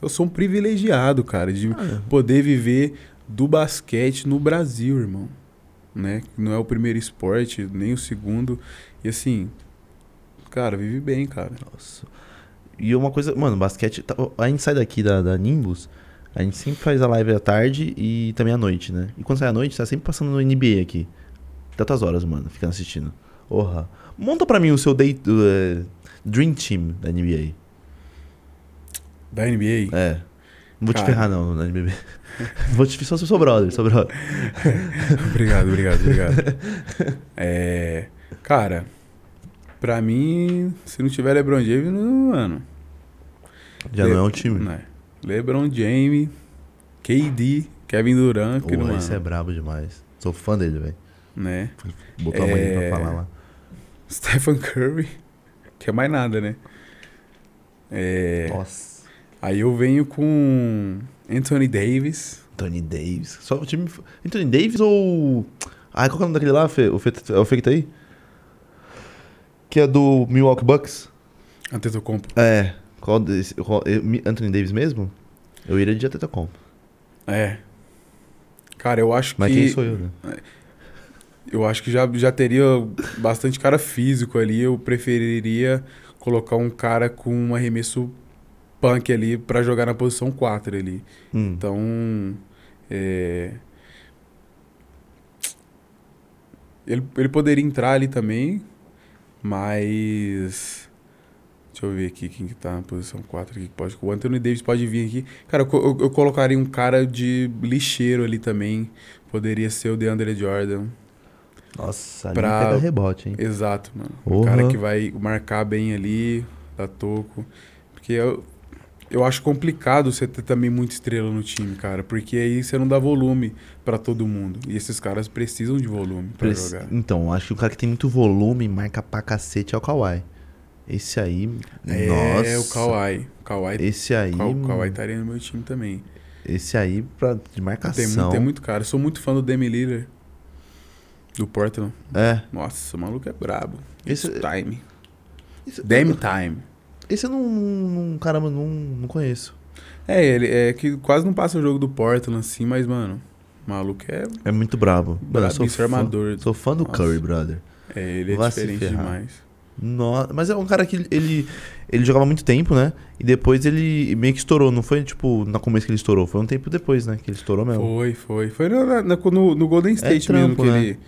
Eu sou um privilegiado, cara, de Ah, poder viver do basquete no Brasil, irmão. Né? Não é o primeiro esporte, nem o segundo. E assim, cara, vive bem, cara. Nossa. E uma coisa, mano, basquete. tá- A gente sai daqui da, da Nimbus, a gente sempre faz a live à tarde e também à noite, né? E quando sai à noite, tá sempre passando no NBA aqui. Tantas horas, mano, ficando assistindo. Porra. Monta pra mim o seu day, uh, Dream Team da NBA. Da NBA. É. Não vou te Cara. ferrar, não, na NBA. vou te só sou brother, sou brother. obrigado, obrigado, obrigado. É, cara, pra mim, se não tiver LeBron James, não, mano. Já Le- não é um time. Né? LeBron James, KD, Kevin Durant, que Porra, não, esse é brabo demais. Sou fã dele, velho. né? Botou a mãe É. pra falar lá. Stephen Curry, que é mais nada, né? É, Nossa. aí eu venho com Anthony Davis. Anthony Davis. Só o time. Anthony Davis ou. Ah, qual é o nome daquele lá? Fê? O Fê, é o Fê que tá aí? Que é do Milwaukee Bucks. Antetokounmpo. É. Qual desse, qual- Anthony Davis mesmo? Eu iria de Antetokounmpo. É. Cara, eu acho Mas que. quem sou eu, né? Eu acho que já, já teria bastante cara físico ali. Eu preferiria colocar um cara com um arremesso punk ali pra jogar na posição 4 ali. Hum. Então. é, Ele, ele poderia entrar ali também, mas. Deixa eu ver aqui quem que tá na posição 4 aqui. que Pode, o Anthony Davis pode vir aqui. Cara, eu, eu, eu colocaria um cara de lixeiro ali também. Poderia ser o DeAndre Jordan. Nossa, Pra- pega rebote, hein? Exato, mano. Um Porra. cara que vai marcar bem ali, dar toco. Porque eu, eu acho complicado você ter também muita estrela no time, cara. Porque aí você não dá volume pra todo mundo. E esses caras precisam de volume pra Prec- jogar. Então, acho que o cara que tem muito volume marca pra cacete é o Kawhi. Esse aí. É, nossa. o Kawhi. Kawhi, Esse aí. o Kawhi estaria no meu time também. Esse aí, pra, de marcação. Tem, muito- tem muito cara. Eu sou muito fã do Demi Lillard. Do Portland. É. Nossa, o maluco é brabo. Esse- time. Dame time. Esse eu não, não. Caramba, não, não conheço. É, ele é que quase não passa o jogo do Portland assim, mas, mano, o maluco é É muito brabo. Eu sou fã, armador. sou fã do Nossa. Curry, brother. É, ele é Vai diferente demais. No- Mas é um cara que ele, ele jogava muito tempo, né? E depois ele meio que estourou. Não foi, tipo, no começo que ele estourou. Foi um tempo depois, né? Que ele estourou mesmo. Foi, foi. Foi no, na- no, no Golden State trampo, mesmo que, né? ele,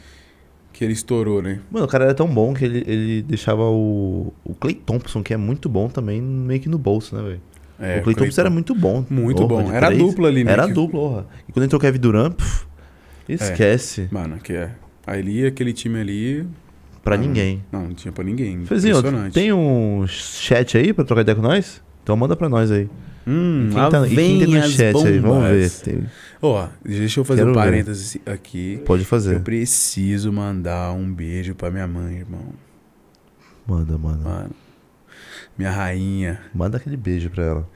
que ele estourou, né? Mano, o cara era tão bom que ele, ele deixava o, o Clay Thompson, que é muito bom também, meio que no bolso, né, velho? É, o Clay Thompson era muito bom. Muito Porra, bom. Era três. dupla ali, né? Era que- dupla, porra. E quando entrou o Kevin Durant, pff, esquece. Mano, que é. Ali, aquele time ali. Pra Ah, ninguém. Não, não tinha pra ninguém. Fezinho, tem um chat aí pra trocar ideia com nós? Então manda pra nós aí. Hum, quem, tá, e quem tem no as chat aí? Vamos ver. bombas. Tem- Ó, deixa eu fazer Quero um ver. parênteses aqui. Pode fazer. Eu preciso mandar um beijo pra minha mãe, irmão. Manda, manda. Mano. Minha rainha. Manda aquele beijo pra ela.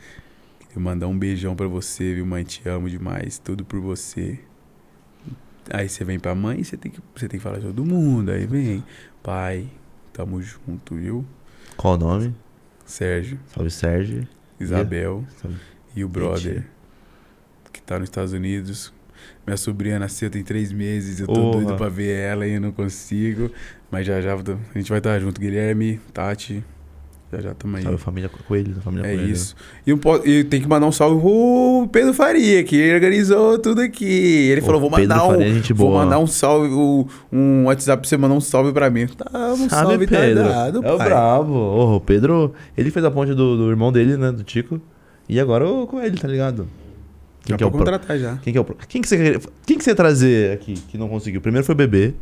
Eu mandar um beijão pra você, viu, mãe? Te amo demais. Tudo por você. Aí você vem pra mãe, você tem que, você tem que falar de todo mundo. Aí vem, pai, tamo junto, viu? Qual o nome? Sérgio, Salve, Sérgio. Isabel Salve. e o brother Mentira. que tá nos Estados Unidos. Minha sobrinha nasceu tem três meses. Eu tô doido pra ver ela e eu não consigo. Mas já já a gente vai estar junto. Guilherme, Tati. Já já aí. Salve, família Coelho. Família É Coelho. isso. E, um e tem que mandar um salve pro Pedro Faria, que organizou tudo aqui. Ele Ô, falou: vou Pedro mandar um. Faria é gente Vou boa. mandar um salve, um, um WhatsApp pra você mandar um salve pra mim. Tá, um salve, tá Pedro. dado, é o brabo. Ô, o Pedro, ele fez a ponte do, do irmão dele, né? Do Tico. E agora o Coelho, tá ligado? Quem Já que é o pode pro... contratar já. Quem que é o pro... Quem que você queria- Quem que você ia trazer aqui que não conseguiu? Primeiro foi o Bebê.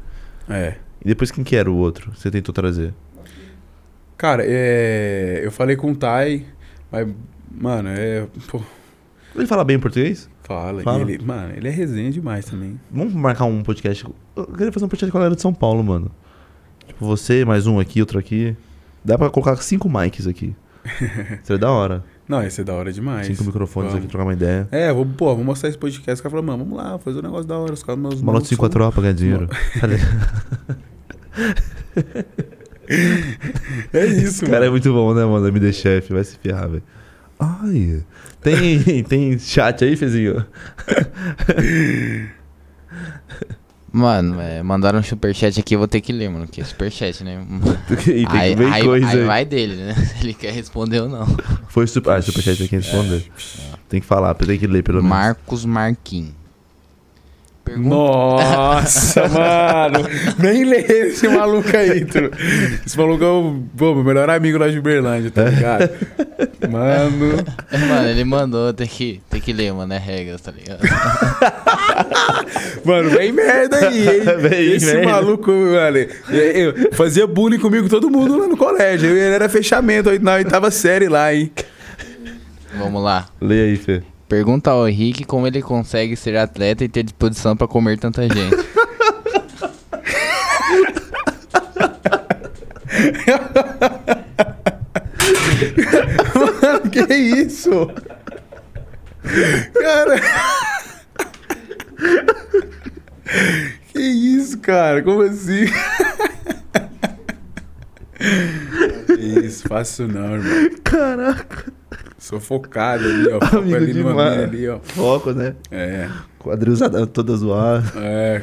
É. E depois quem que era o outro? que Você tentou trazer? Cara, é, eu falei com o Tai, mas, mano, é. Pô, Ele fala bem português? fala. Fala. Ele, mano, ele é resenha demais também. Vamos marcar um podcast. Eu queria fazer um podcast com a galera de São Paulo, mano. Tipo, você, mais um aqui, outro aqui. Dá pra colocar cinco mics aqui. Seria da hora. Não, esse é da hora demais. cinco microfones Vamos. aqui, trocar uma ideia. É, vou, pô, vou mostrar esse podcast. O cara falou, mano, vamos lá, fazer um negócio da hora. Os caras, malucos de 5 a são- tropa, ganhar dinheiro. É Esse isso, cara é muito bom, né, mano? MD Chef, vai se ferrar, velho. Ai. Tem, tem chat aí, Fezinho? Mano, é, mandaram um superchat aqui, eu vou ter que ler, mano, que é superchat, né? E tem aí, que ver aí- coisa aí aí. vai dele, né? Se ele quer responder ou não. Foi super. Ah, superchat tem que responder. Tem que falar, tem que ler pelo menos. Marcos Marquim. Pergunta... Nossa, mano. Nem lê esse maluco aí, tro. Esse maluco é o pô, meu melhor amigo lá de Uberlândia, tá ligado? Mano. Mano, ele mandou, tem que, tem que ler, mano, é regras, tá ligado? Mano, vem merda aí, hein? Vem Esse merda. maluco, mano. Eu, fazia bullying comigo todo mundo lá no colégio. Ele era fechamento aí na oitava série lá, hein? Vamos lá. Lê aí, Fê. Pergunta ao Henrique como ele consegue ser atleta e ter disposição pra comer tanta gente. Mano, que isso? Cara. Que isso, cara? Como assim? faço isso não, irmão. Caraca. Sou focado ali, ó. Foco Amigo ali demais. ali, ó. Foco, né? É, Quadril toda zoada. é.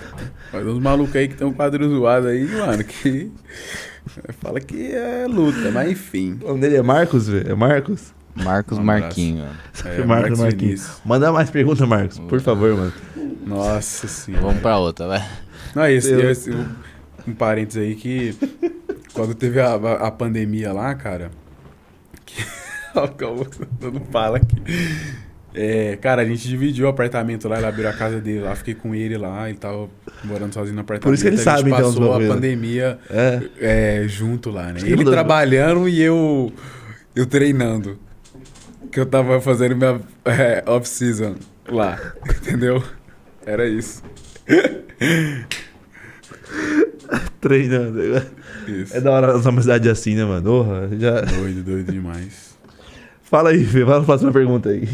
Mas uns malucos aí que tem um quadro zoado aí, mano, que. Fala que é luta, mas enfim. O nome dele é Marcos, velho? É Marcos? Marcos Um. Marquinho, mano. É, Marcos Marquinhos. Manda mais perguntas, Marcos. Por favor, mano. Nossa senhora. Vamos pra outra, vai. Não, esse, Eu- esse um, um parênteses aí que quando teve a, a, pandemia lá, cara. Que, calma, não fala aqui. É, cara, a gente dividiu o apartamento lá, ele abriu a casa dele lá, fiquei com ele lá, ele tava morando sozinho no apartamento. Por isso que ele a gente sabe, então, os passou a bagulho. pandemia É. é, junto lá, né? Ele trabalhando e eu, eu treinando. Que eu tava fazendo minha é, off-season lá, entendeu? Era isso. Treinando. Isso. É da hora as amizades assim, né, mano? Porra, já... Doido, doido demais. Fala aí, Fê. Fala a próxima pergunta aí.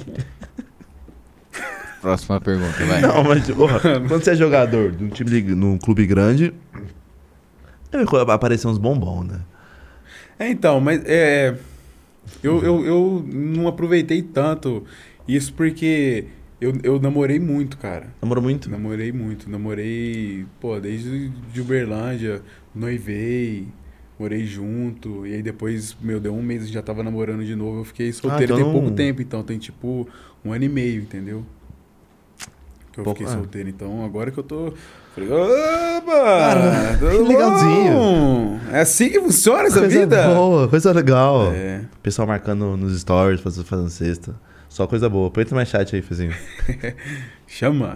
Próxima pergunta, vai. Não, mas, porra, quando você é jogador de um time de, num clube grande, deve aparecer uns bombons, né? É, então, mas é. Eu, eu, eu não aproveitei tanto isso porque eu, eu namorei muito, cara. Namorou muito? Namorei muito. Namorei, pô, desde de Uberlândia, noivei, morei junto. E aí depois, meu, deu um mês e já tava namorando de novo. Eu fiquei solteiro então tem pouco tempo, então tem tipo um ano e meio, entendeu? Que eu Pouco- fiquei ah. solteiro. Então agora que eu tô. Falei, opa! Que legalzinho. bom? É assim que funciona essa coisa vida? boa, coisa legal. É. Pessoal marcando nos stories, faz- fazendo cesta. Só coisa boa. Aproveita mais chat aí, Fezinho. Chama.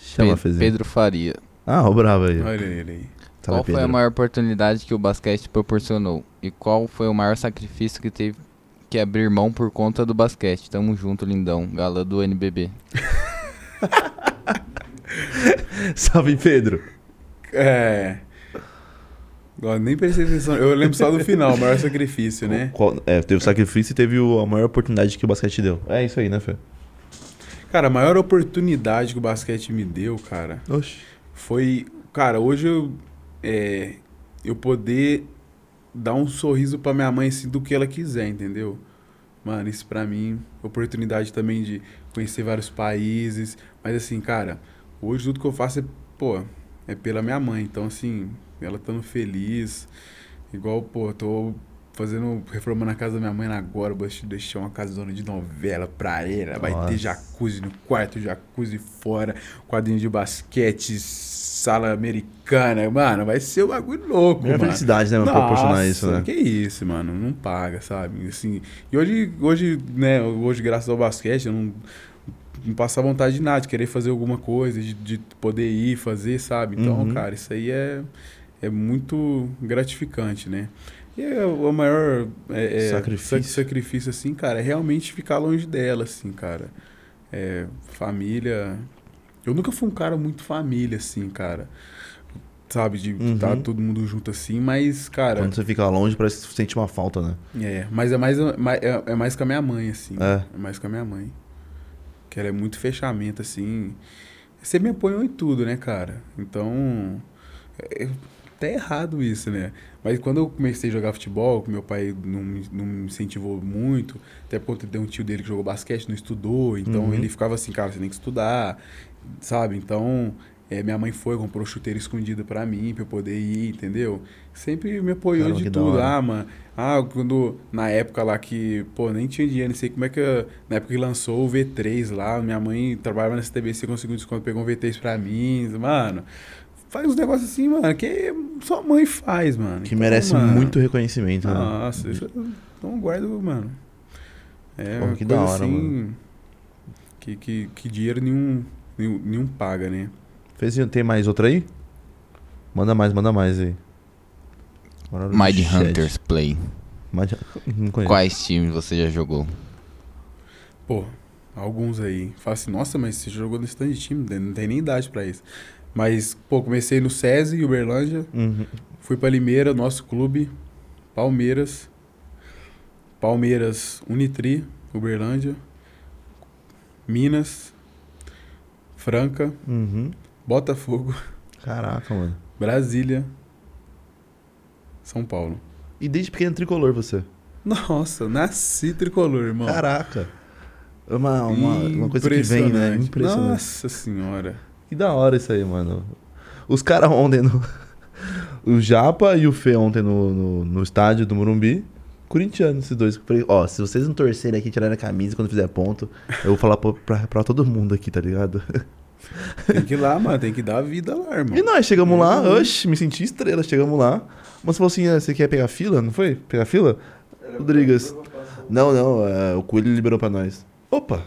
Chama, Pe- Fezinho. Pedro Faria. Ah, o bravo aí. Olha ele aí. Qual foi a Pedro. maior oportunidade que o basquete te proporcionou? E qual foi o maior sacrifício que teve que abrir mão por conta do basquete? Tamo junto, lindão. Galã do NBB. Salve, Pedro. É. Agora, nem prestei atenção. Eu lembro só do final, o maior sacrifício, né? Qual- é, teve o sacrifício e teve o- a maior oportunidade que o basquete deu. É isso aí, né, Fê? Cara, a maior oportunidade que o basquete me deu, cara, Oxi. foi. Cara, hoje eu. É, eu poder dar um sorriso pra minha mãe assim do que ela quiser, entendeu? Mano, isso pra mim, oportunidade também de conhecer vários países. Mas assim, cara, hoje tudo que eu faço é, pô, é pela minha mãe. Então, assim, ela estando feliz. Igual, pô, tô fazendo, reformando a casa da minha mãe agora. Vou deixar uma casona de novela pra ela. Vai ter jacuzzi no quarto, jacuzzi fora, quadrinho de basquete, sala americana. Mano, vai ser um bagulho louco, Minha mano. felicidade, né, mano, proporcionar isso, né? Que isso, mano, não paga, sabe? Assim, e hoje, hoje, né, hoje graças ao basquete, eu não, não vontade de nada, de querer fazer alguma coisa, de, de poder ir fazer, sabe? Então, Uhum. cara, isso aí é, é muito gratificante, né? E é o maior é, é, Sacrifício. sac- sacrifício, assim, cara, é realmente ficar longe dela, assim, cara. É, família. Eu nunca fui um cara muito família, assim, cara. Sabe, de Uhum. estar todo mundo junto assim, mas, cara. Quando você fica longe, parece que você sente uma falta, né? É, mas é mais, é, é mais com a minha mãe, assim. É. É mais com a minha mãe. Que ela é muito fechamento, assim. Você me apoiou em tudo, né, cara? Então. É até errado isso, né? Mas quando eu comecei a jogar futebol, meu pai não, me- não me incentivou muito, até porque tem um tio dele que jogou basquete, não estudou, então Uhum. ele ficava assim, cara, você tem que estudar, sabe? Então, é, minha mãe foi, comprou chuteira escondida pra mim, pra eu poder ir, entendeu? Sempre me apoiou Caramba, de tudo. Ah, mano, ah, quando, na época lá que, pô, nem tinha dinheiro, não sei como é que, eu- na época que lançou o V3 lá, minha mãe trabalhava na CTBC, conseguiu um desconto, pegou um V3 pra mim, mano, faz uns negócios assim, mano, que só mãe faz, mano. Que Então, merece mano, muito reconhecimento, né? Nossa, isso eu não guardo, mano. É Pô, uma que coisa da hora, assim, mano. Que, que, que dinheiro nenhum, nenhum, nenhum paga, né? Fezinho, tem mais outra aí? Manda mais, manda mais aí. Mind. Hunters Play. Mind... Não conheço. Quais times você já jogou? Pô, alguns aí. Fala assim, nossa, mas você jogou nesse tanto de time, não tem nem idade pra isso. Mas, pô, comecei no SESI, Uberlândia, Uhum. fui pra Limeira, nosso clube, Palmeiras, Palmeiras, Unitri, Uberlândia, Minas, Franca, Uhum. Botafogo, Caraca, mano. Brasília, São Paulo. E desde pequeno tricolor você. Nossa, nasci tricolor, irmão. Caraca. É uma, uma, uma coisa que vem, né? Impressionante. Nossa senhora. Que da hora isso aí, mano. Os caras ontem no. O Japa e o Fê ontem no, no, no estádio do Morumbi. Corintiano, esses dois. Falei, ó, se vocês não torcerem aqui, tirarem a camisa quando fizer ponto, eu vou falar pra, pra, pra todo mundo aqui, tá ligado? Tem que ir lá, mano. Tem que dar a vida lá, irmão. E nós chegamos lá, Uhum. oxe, me senti estrela, chegamos lá. Mas você falou assim, ah, você quer pegar fila, não foi? Pegar fila? Era Rodrigues. Não, não, é, o Coelho liberou pra nós. Opa!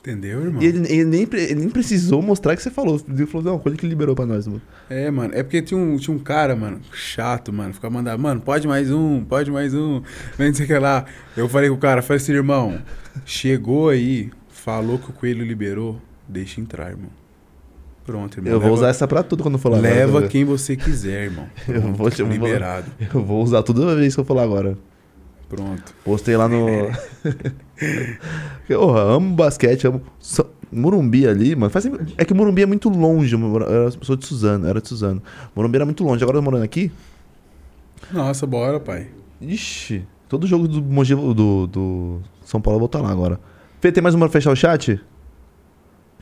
Entendeu, irmão? E ele, ele nem, ele nem precisou mostrar que você falou. Ele falou, não, Coelho que liberou pra nós, mano. É, mano. É porque tinha um, tinha um cara, mano, chato, mano. Ficava mandando, mano, pode mais um, pode mais um. Não sei o que lá. Eu falei com o cara, falei assim, irmão, chegou aí, falou que o coelho liberou, deixa entrar, irmão. Pronto, irmão. Eu vou Leva- usar essa pra tudo quando eu falar agora, Leva tá quem você quiser, irmão. Eu Pronto, vou te- eu vou- liberado. ligado? Eu vou usar toda vez que eu falar agora. Pronto. Postei lá no. Porra, amo basquete, amo. Morumbi ali, mano. Faz... É que o Morumbi é muito longe. Eu eu sou de Suzano, era de Suzano. Morumbi era muito longe. Agora eu tô morando aqui. Nossa, bora, pai. Ixi, todo jogo do, Mogi- do, do São Paulo eu vou estar lá agora. Fê, tem mais uma pra fechar o chat?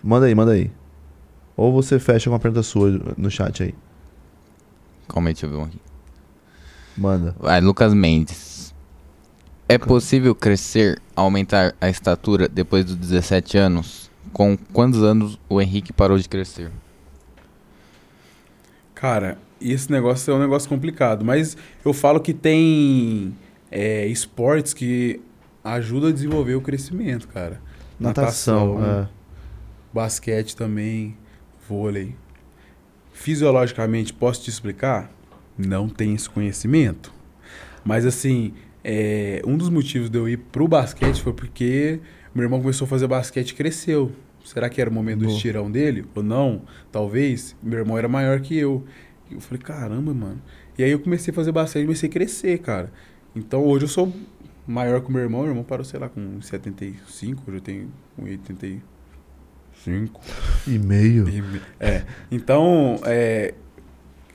Manda aí, manda aí. Ou você fecha com uma pergunta sua no chat aí. Calma aí, deixa eu ver um aqui. Manda. Vai, Lucas Mendes. É possível crescer, aumentar a estatura depois dos 17 anos? Com quantos anos o Henrique parou de crescer? Cara, esse negócio é um negócio complicado, mas eu falo que tem é, esportes que ajudam a desenvolver o crescimento, cara. Natação. é. basquete também, vôlei. Fisiologicamente, posso te explicar? Não tenho esse conhecimento. Mas assim, é, um dos motivos de eu ir pro basquete foi porque meu irmão começou a fazer basquete e cresceu. Será que era o momento do Boa. estirão dele? Ou não? Talvez. Meu irmão era maior que eu. E eu falei, caramba, mano. E aí eu comecei a fazer basquete e comecei a crescer, cara. Então hoje eu sou maior que o meu irmão. Meu irmão parou, sei lá, com 75, hoje eu tenho 85. E meio. É. Então, é,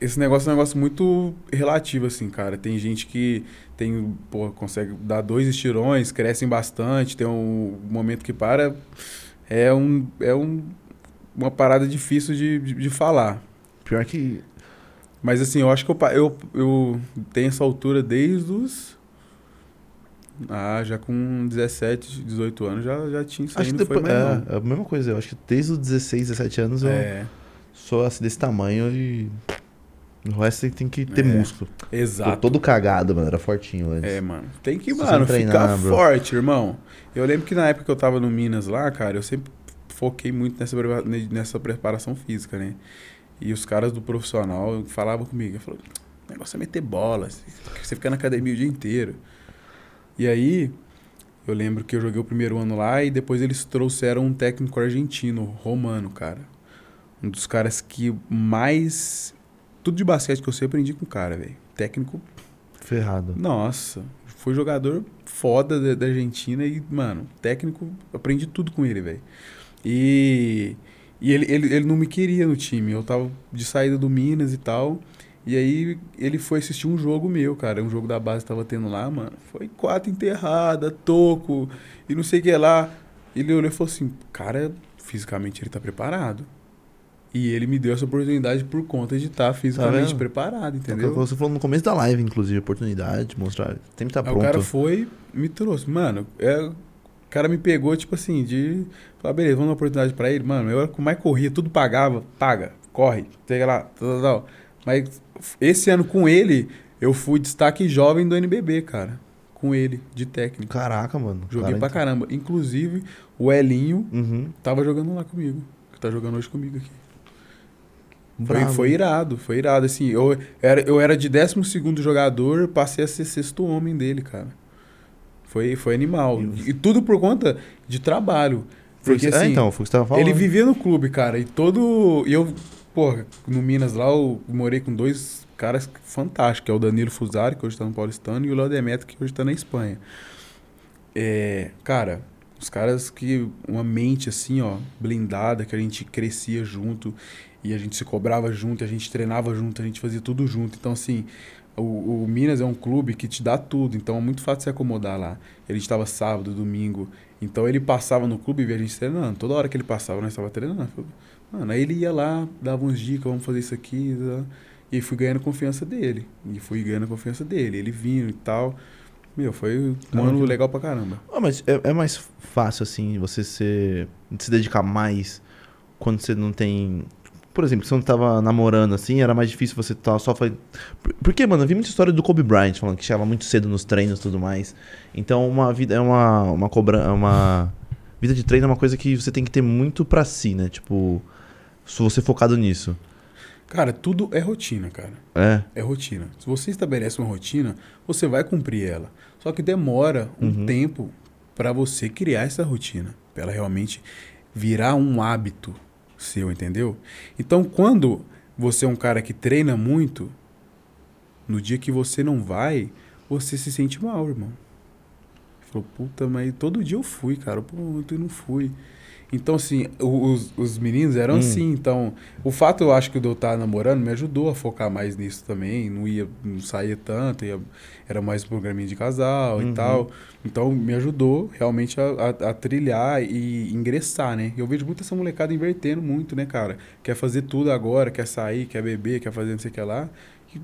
esse negócio é um negócio muito relativo, assim, cara. Tem gente que tem, pô, consegue dar dois estirões, crescem bastante, tem um momento que para. É, um, é um, uma parada difícil de, de, de falar. Pior que. Mas assim, eu acho que eu, eu, eu tenho essa altura desde os. Ah, já com 17, 18 anos já, já tinha isso aí, Acho que não foi depois. É, é a mesma coisa. Eu acho que desde os 16, 17 anos eu É, sou assim desse tamanho e. O resto tem que ter É. músculo. Tô exato. todo cagado, mano. Era fortinho antes. É, mano. Tem que, você mano, treinar, ficar bro. forte, irmão. Eu lembro que na época que eu tava no Minas lá, cara, eu sempre foquei muito nessa, nessa preparação física, né? E os caras do profissional falavam comigo. Eu falava, o negócio é meter bola. Você fica na academia o dia inteiro. E aí, eu lembro que eu joguei o primeiro ano lá e depois eles trouxeram um técnico argentino, romano, cara. Um dos caras que mais. Tudo de basquete que eu sei, aprendi com o cara, velho. Técnico Ferrado. nossa, foi jogador foda da, da Argentina e, mano, técnico, aprendi tudo com ele, velho. E, e ele, ele, ele não me queria no time, eu tava de saída do Minas e tal. E aí ele foi assistir um jogo meu, cara, um jogo da base que tava tendo lá, mano. Foi quatro enterrada, toco e não sei o que lá. Ele olhou e falou assim, cara, fisicamente ele tá preparado. E ele me deu essa oportunidade por conta de estar fisicamente vendo? preparado, Entendeu? entendeu? Você falou no começo da live, inclusive, oportunidade, mostrar. Tem que estar Aí pronto. o cara foi me trouxe. Mano, é, o cara me pegou, tipo assim, de. Falar, beleza, vamos dar uma oportunidade pra ele. Mano, eu era o que mais corria, tudo pagava, paga, corre, pega lá, tal, tal, tal. Mas esse ano com ele, eu fui destaque jovem do NBB, cara. Com ele, de técnico. Caraca, mano. Joguei Cara, pra caramba. Inclusive, o Elinho Uhum. tava jogando lá comigo. Que tá jogando hoje comigo aqui. Foi, foi irado, foi irado. Assim, eu era, eu era de 12 jogador, passei a ser sexto homem dele, cara. Foi, foi animal. E- E, tudo por conta de trabalho. Foi Porque que- é, assim, então, foi o que você tava falando. ele vivia no clube, cara. E todo. E eu, porra, no Minas lá, eu morei com dois caras fantásticos, que é o Danilo Fusari, que hoje tá no Paulistano, e o Léo Demetrio, que hoje tá na Espanha. É, cara, Os caras que. Uma mente assim, ó, blindada, que a gente crescia junto e a gente se cobrava junto, a gente treinava junto, a gente fazia tudo junto. Então, assim, o, o Minas é um clube que te dá tudo, então é muito fácil se acomodar lá. Ele estava sábado, domingo, então ele passava no clube e via a gente treinando. Toda hora que ele passava, nós estava treinando. Mano, aí ele ia lá, dava uns dicas, vamos fazer isso aqui. Tá? E fui ganhando confiança dele. E fui ganhando confiança dele. Ele vindo e tal. Meu, foi um Caramba. ano legal pra caramba. Ah, mas é, é mais fácil, assim, você ser, se dedicar mais quando você não tem. Por exemplo, se você não tava namorando, assim, era mais difícil você estar só fazendo. Por- Porque, mano, eu vi muita história do Kobe Bryant falando que chegava muito cedo nos treinos e tudo mais. Então, uma vida é uma. Uma cobra. Uma. Vida de treino é uma coisa que você tem que ter muito pra si, né? Tipo, se você focado nisso. Cara, tudo é rotina, cara. É. É rotina. Se você estabelece uma rotina, você vai cumprir ela. Só que demora um Uhum. tempo para você criar essa rotina, para ela realmente virar um hábito seu, entendeu? Então, quando você é um cara que treina muito, no dia que você não vai, você se sente mal, irmão. Falou, puta, mas todo dia eu fui, cara. Pô, ontem não fui. Então, assim, os, os meninos eram Hum. assim. Então, o fato, eu acho que de eu estar namorando me ajudou a focar mais nisso também. Não ia, não saía tanto, ia, era mais um programinha de casal Uhum. e tal. Então, me ajudou realmente a, a- a trilhar e ingressar, né? Eu vejo muita essa molecada invertendo muito, né, cara? Quer fazer tudo agora, quer sair, quer beber, quer fazer não sei o que lá. E,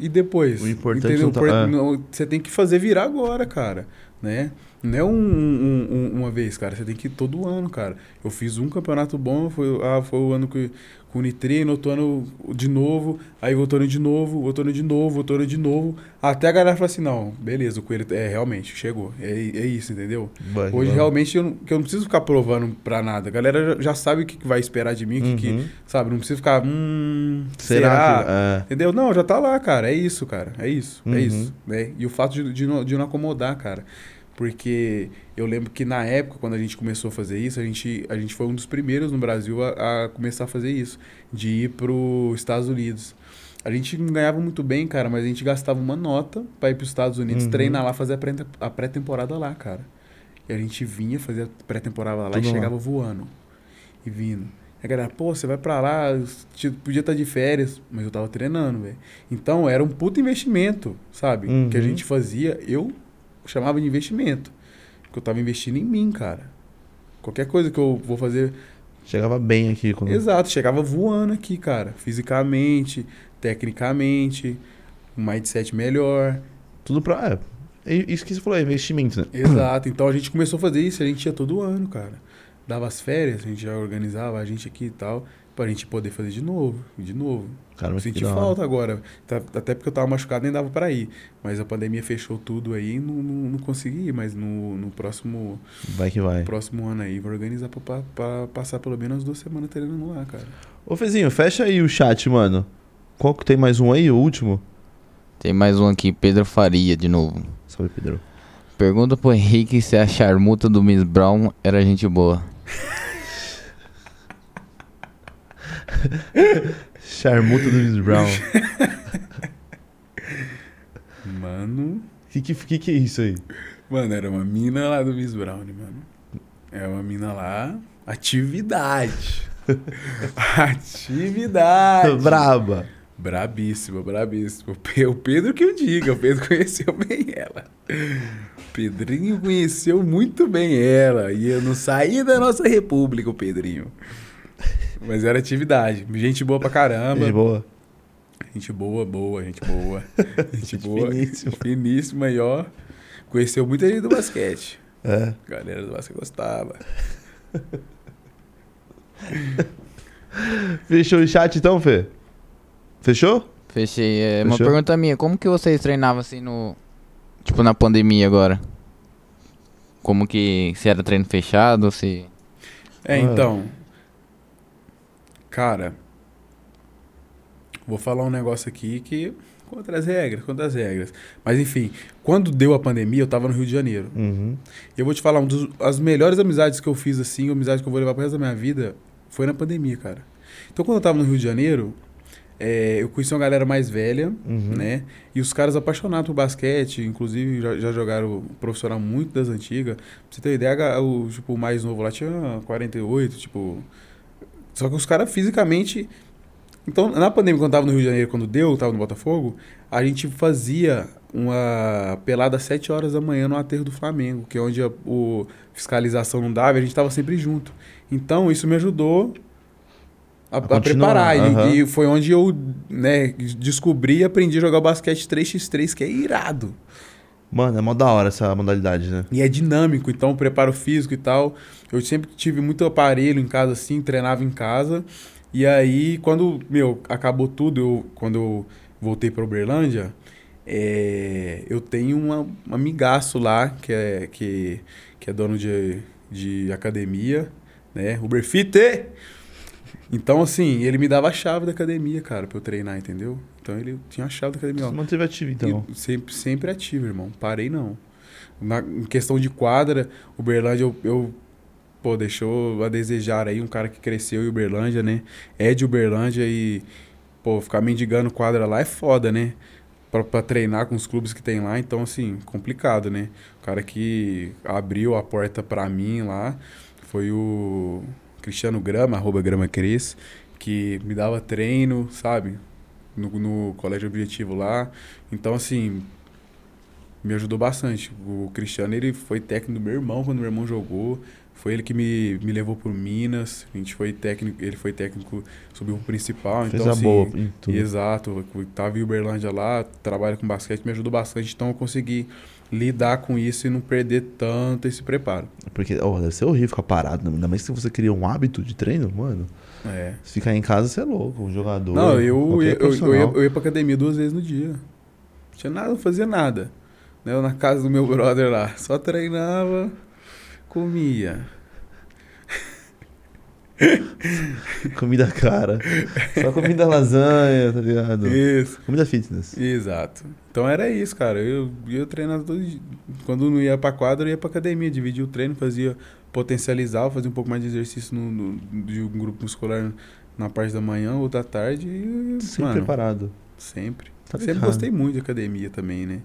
e depois? O importante entendeu? tá- é. Você tem que fazer virar agora, cara, né? Não é um, um- um- uma vez, cara. Você tem que ir todo ano, cara. Eu fiz um campeonato bom, foi, ah, foi o ano que, com o Nitri, no outro ano de novo, aí outro ano de novo, outro ano de novo, outro ano de novo. Até a galera fala assim, não, beleza, o Coelho, é, realmente, chegou. É, é isso, entendeu? Vai, Hoje, vai. realmente, eu não, eu não preciso ficar provando pra nada. A galera já, já sabe o que vai esperar de mim, o que, que- Uhum. sabe? Não precisa ficar, hum, Será, será? que. É. Entendeu? Não, já tá lá, cara. É isso, cara. É isso. Uhum. É isso. Né? E o fato de, de, não, de não acomodar, cara. Porque eu lembro que na época, quando a gente começou a fazer isso, a gente, a gente foi um dos primeiros no Brasil a, a começar a fazer isso. De ir pros Estados Unidos. A gente não ganhava muito bem, cara, mas a gente gastava uma nota pra ir pros Estados Unidos, Uhum. treinar lá, fazer a pré- a pré-temporada lá, cara. E a gente vinha fazer a pré-temporada lá Tudo e lá. chegava voando. E vindo. E a galera, pô, você vai pra lá, podia estar de férias, mas eu tava treinando, velho. Então era um puto investimento, sabe? Uhum. Que a gente fazia, eu chamava de investimento. Porque eu tava investindo em mim, cara. Qualquer coisa que eu vou fazer. Chegava bem aqui. Quando... Exato, chegava voando aqui, cara. Fisicamente, tecnicamente, um mindset melhor. Tudo pra. É. É Isso que você falou, é investimento, né? Exato. Então a gente começou a fazer isso, a gente ia todo ano, cara. Dava as férias, a gente já organizava a gente aqui e tal, pra gente poder fazer de novo, de novo. Cara, Senti falta agora. Tá- Até porque eu tava machucado nem dava pra ir. Mas a pandemia fechou tudo aí e não, não, não consegui ir. Mas no, no próximo, Vai que vai. próximo ano aí, vou organizar pra, pra- pra passar pelo menos duas semanas treinando lá, cara. Ô, Fezinho, fecha aí o chat, mano. Qual que tem mais um aí, o último? Tem mais um aqui, Pedro Faria, de novo. Salve, Pedro. Pergunta pro Henrique se a charmuta do Miss Brown era gente boa. Charmuta do Miss Brown. Mano. que, que, que que é isso aí? Mano, era uma mina lá do Miss Brown, mano. É uma mina lá. Atividade. Atividade. Braba. Brabíssima, brabíssima. O O Pedro que eu diga, o Pedro conheceu bem ela. Pedrinho conheceu muito bem ela. E eu não saí da nossa república, o Pedrinho. Mas era atividade. Gente boa pra caramba. De boa. Gente boa, boa, gente boa. Gente Gente boa. finíssima. Finíssima e ó. Conheceu muita gente do basquete. É. A galera do basquete gostava. Fechou o chat então, Fê? Fechou? Fechei. É, uma Fechou? pergunta minha, como que vocês treinavam assim no. Tipo, na pandemia agora? Como que. Se era treino fechado, se. É, Ah. Cara. Vou falar um negócio aqui que. Contra as regras, contra as regras. Mas enfim, quando deu a pandemia, eu tava no Rio de Janeiro. Uhum. E eu vou te falar, um dos, as melhores amizades que eu fiz, assim, amizades que eu vou levar pro resto da minha vida, foi na pandemia, cara. Então, quando eu tava no Rio de Janeiro, é, eu conheci uma galera mais velha, Uhum. né? E os caras apaixonados por basquete, inclusive já, já jogaram profissional muito das antigas. Pra você ter ideia, o, tipo, o mais novo lá tinha 48, tipo. Só que os caras fisicamente. Então, na pandemia, quando eu tava no Rio de Janeiro, quando deu, eu tava no Botafogo, a gente fazia uma pelada às 7 horas da manhã no aterro do Flamengo, que é onde a o, fiscalização não dava, e a gente tava sempre junto. Então, isso me ajudou a, A a preparar. E- aham. E, foi onde eu né, descobri e aprendi a jogar basquete 3x3, que é irado. Mano, é mó da hora essa modalidade, né? E é dinâmico, então preparo físico e tal. Eu sempre tive muito aparelho em casa, assim, treinava em casa. E aí, quando, meu, acabou tudo, eu, quando eu voltei para Uberlândia, é, eu tenho uma, um amigaço lá, que é, que, que é dono de, de academia, né? Uberfit! Então, assim, ele me dava a chave da academia, cara, pra eu treinar, entendeu? Então ele tinha a chave da academia. Você manteve ativo, então. E sempre, sempre ativo, irmão. Parei não. Na, em questão de quadra, Uberlândia, eu, eu pô, deixou a desejar aí um cara que cresceu em Uberlândia, né? É de Uberlândia e, pô, ficar mendigando quadra lá é foda, né? Pra, pra treinar com os clubes que tem lá, então, assim, complicado, né? O cara que abriu a porta pra mim lá foi o Cristiano Grama, arroba Grama Cris, que me dava treino, sabe? No, no colégio objetivo lá. Então, assim, me ajudou bastante. O Cristiano, ele foi técnico do meu irmão quando meu irmão jogou. Foi ele que me, me levou pro Minas. A gente foi técnico, ele foi técnico sobre o principal. Fez então, a assim, boa em tudo. Exato. Tava em Uberlândia lá, trabalho com basquete, me ajudou bastante. Então eu consegui lidar com isso e não perder tanto esse preparo. Porque, ó, deve ser horrível ficar parado. Ainda mais se você cria um hábito de treino, mano. É. Se ficar em casa, você é louco. Um jogador. Não, eu, eu, eu, ia, eu ia pra academia duas vezes no dia. Não tinha nada, não fazia nada. Né? Eu na casa do meu brother lá. Só treinava, comia. Comida cara. Só comida lasanha, tá ligado? Isso. Comida fitness. Exato. Então era isso, cara. Eu ia treinar todo dia. Quando não ia pra quadra, eu ia pra academia, dividia o treino, fazia potencializar, fazia um pouco mais de exercício no, no- de um grupo muscular na parte da manhã ou da tarde. E, Sempre mano, preparado. sempre. Tá sempre ligado. gostei muito de academia também, né?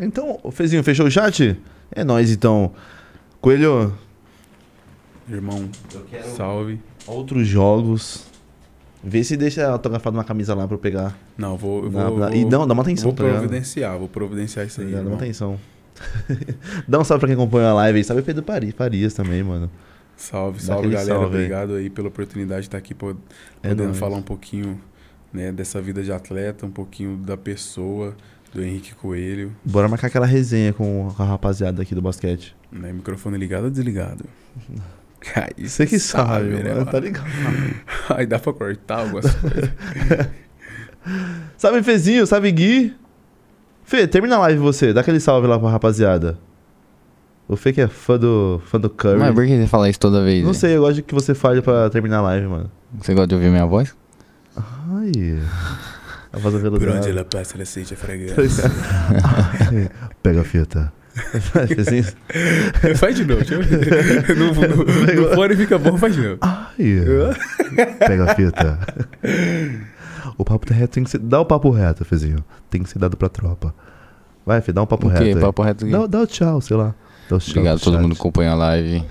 Então, Fezinho, fechou o chat? É nóis, então. Coelho, Irmão, salve. outros jogos. Vê se deixa autografado uma camisa lá pra eu pegar. Não, vou. eu Na- vou, na- e não, dá uma atenção, Vou tá providenciar, vou providenciar isso Tá aí. ligado? Dá uma atenção. Dá um salve pra quem acompanha a live aí. Salve Pedro Pari- Farias também, mano. Salve, Dá salve, galera. salve. Obrigado aí pela oportunidade de estar aqui pod- É podendo falar um pouquinho né, dessa vida de atleta, um pouquinho da pessoa, do Henrique Coelho. Bora marcar aquela resenha com a rapaziada aqui do basquete. Né, microfone ligado ou desligado? Aí Você que sabe, né, mano. Tá ligado? Aí dá pra cortar algumas coisas. Salve Fezinho, salve Gui. Fê, termina a live você. Dá aquele salve lá pra rapaziada. O Fê que é fã do, fã do Curry. Mas por que você fala isso toda vez? Não né? sei, eu gosto de que você fale pra terminar a live, mano. Você gosta de ouvir minha voz? Ai. A voz Por onde ela passa, ela sente a fragrância. Pega a fita. Fezinho. faz de novo. Deixa eu ver. No, no, no fone fica bom, faz de novo. Ai. Pega a fita. O papo reto tem que ser. Dá o papo reto, Fezinho. Tem que ser dado pra tropa. Vai, Fê, dá um papo o reto. quê? aí. Papo reto aqui. Dá, dá o tchau, sei lá. Dá o tchau Obrigado a todo chat. mundo que acompanha a live.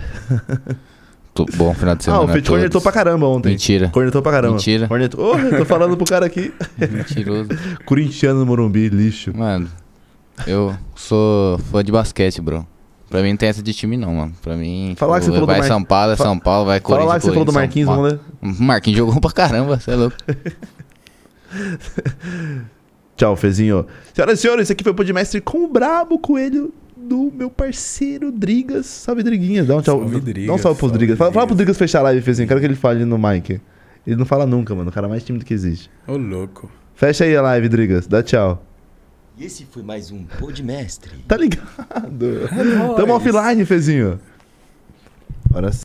Tô- bom final de Ah, semana. o Fê a te cornetou pra caramba ontem. Mentira. Cornetou pra caramba. Mentira. Cornetou. Eu tô falando pro cara aqui. Mentiroso. Corintiano no Morumbi, lixo. Mano, eu sou fã de basquete, bro. Pra mim não tem essa de time não, mano. Pra mim, Fala lá que você falou do vai Mar- São Paulo, é São Paulo, vai Fala Corinthians. lá que você falou do Marquinhos, São vamos ler. Paulo. O Marquinhos jogou pra caramba, você é louco. Tchau, Fezinho. Senhoras e senhores, esse aqui foi o Podmestre com o brabo coelho do meu parceiro Drigas. Salve, Driguinha. Dá um tchau. Salve, Drigas, Dá um salve pros salve, Drigas. Fala, fala pro Drigas. Drigas fechar a live, Fezinho. Quero que ele fale no mic. Ele não fala nunca, mano. O cara mais tímido que existe. Ô, louco. Fecha aí a live, Drigas. Dá tchau. E esse foi mais um Podmestre. Tá ligado? Tamo offline, Fezinho. Agora sim.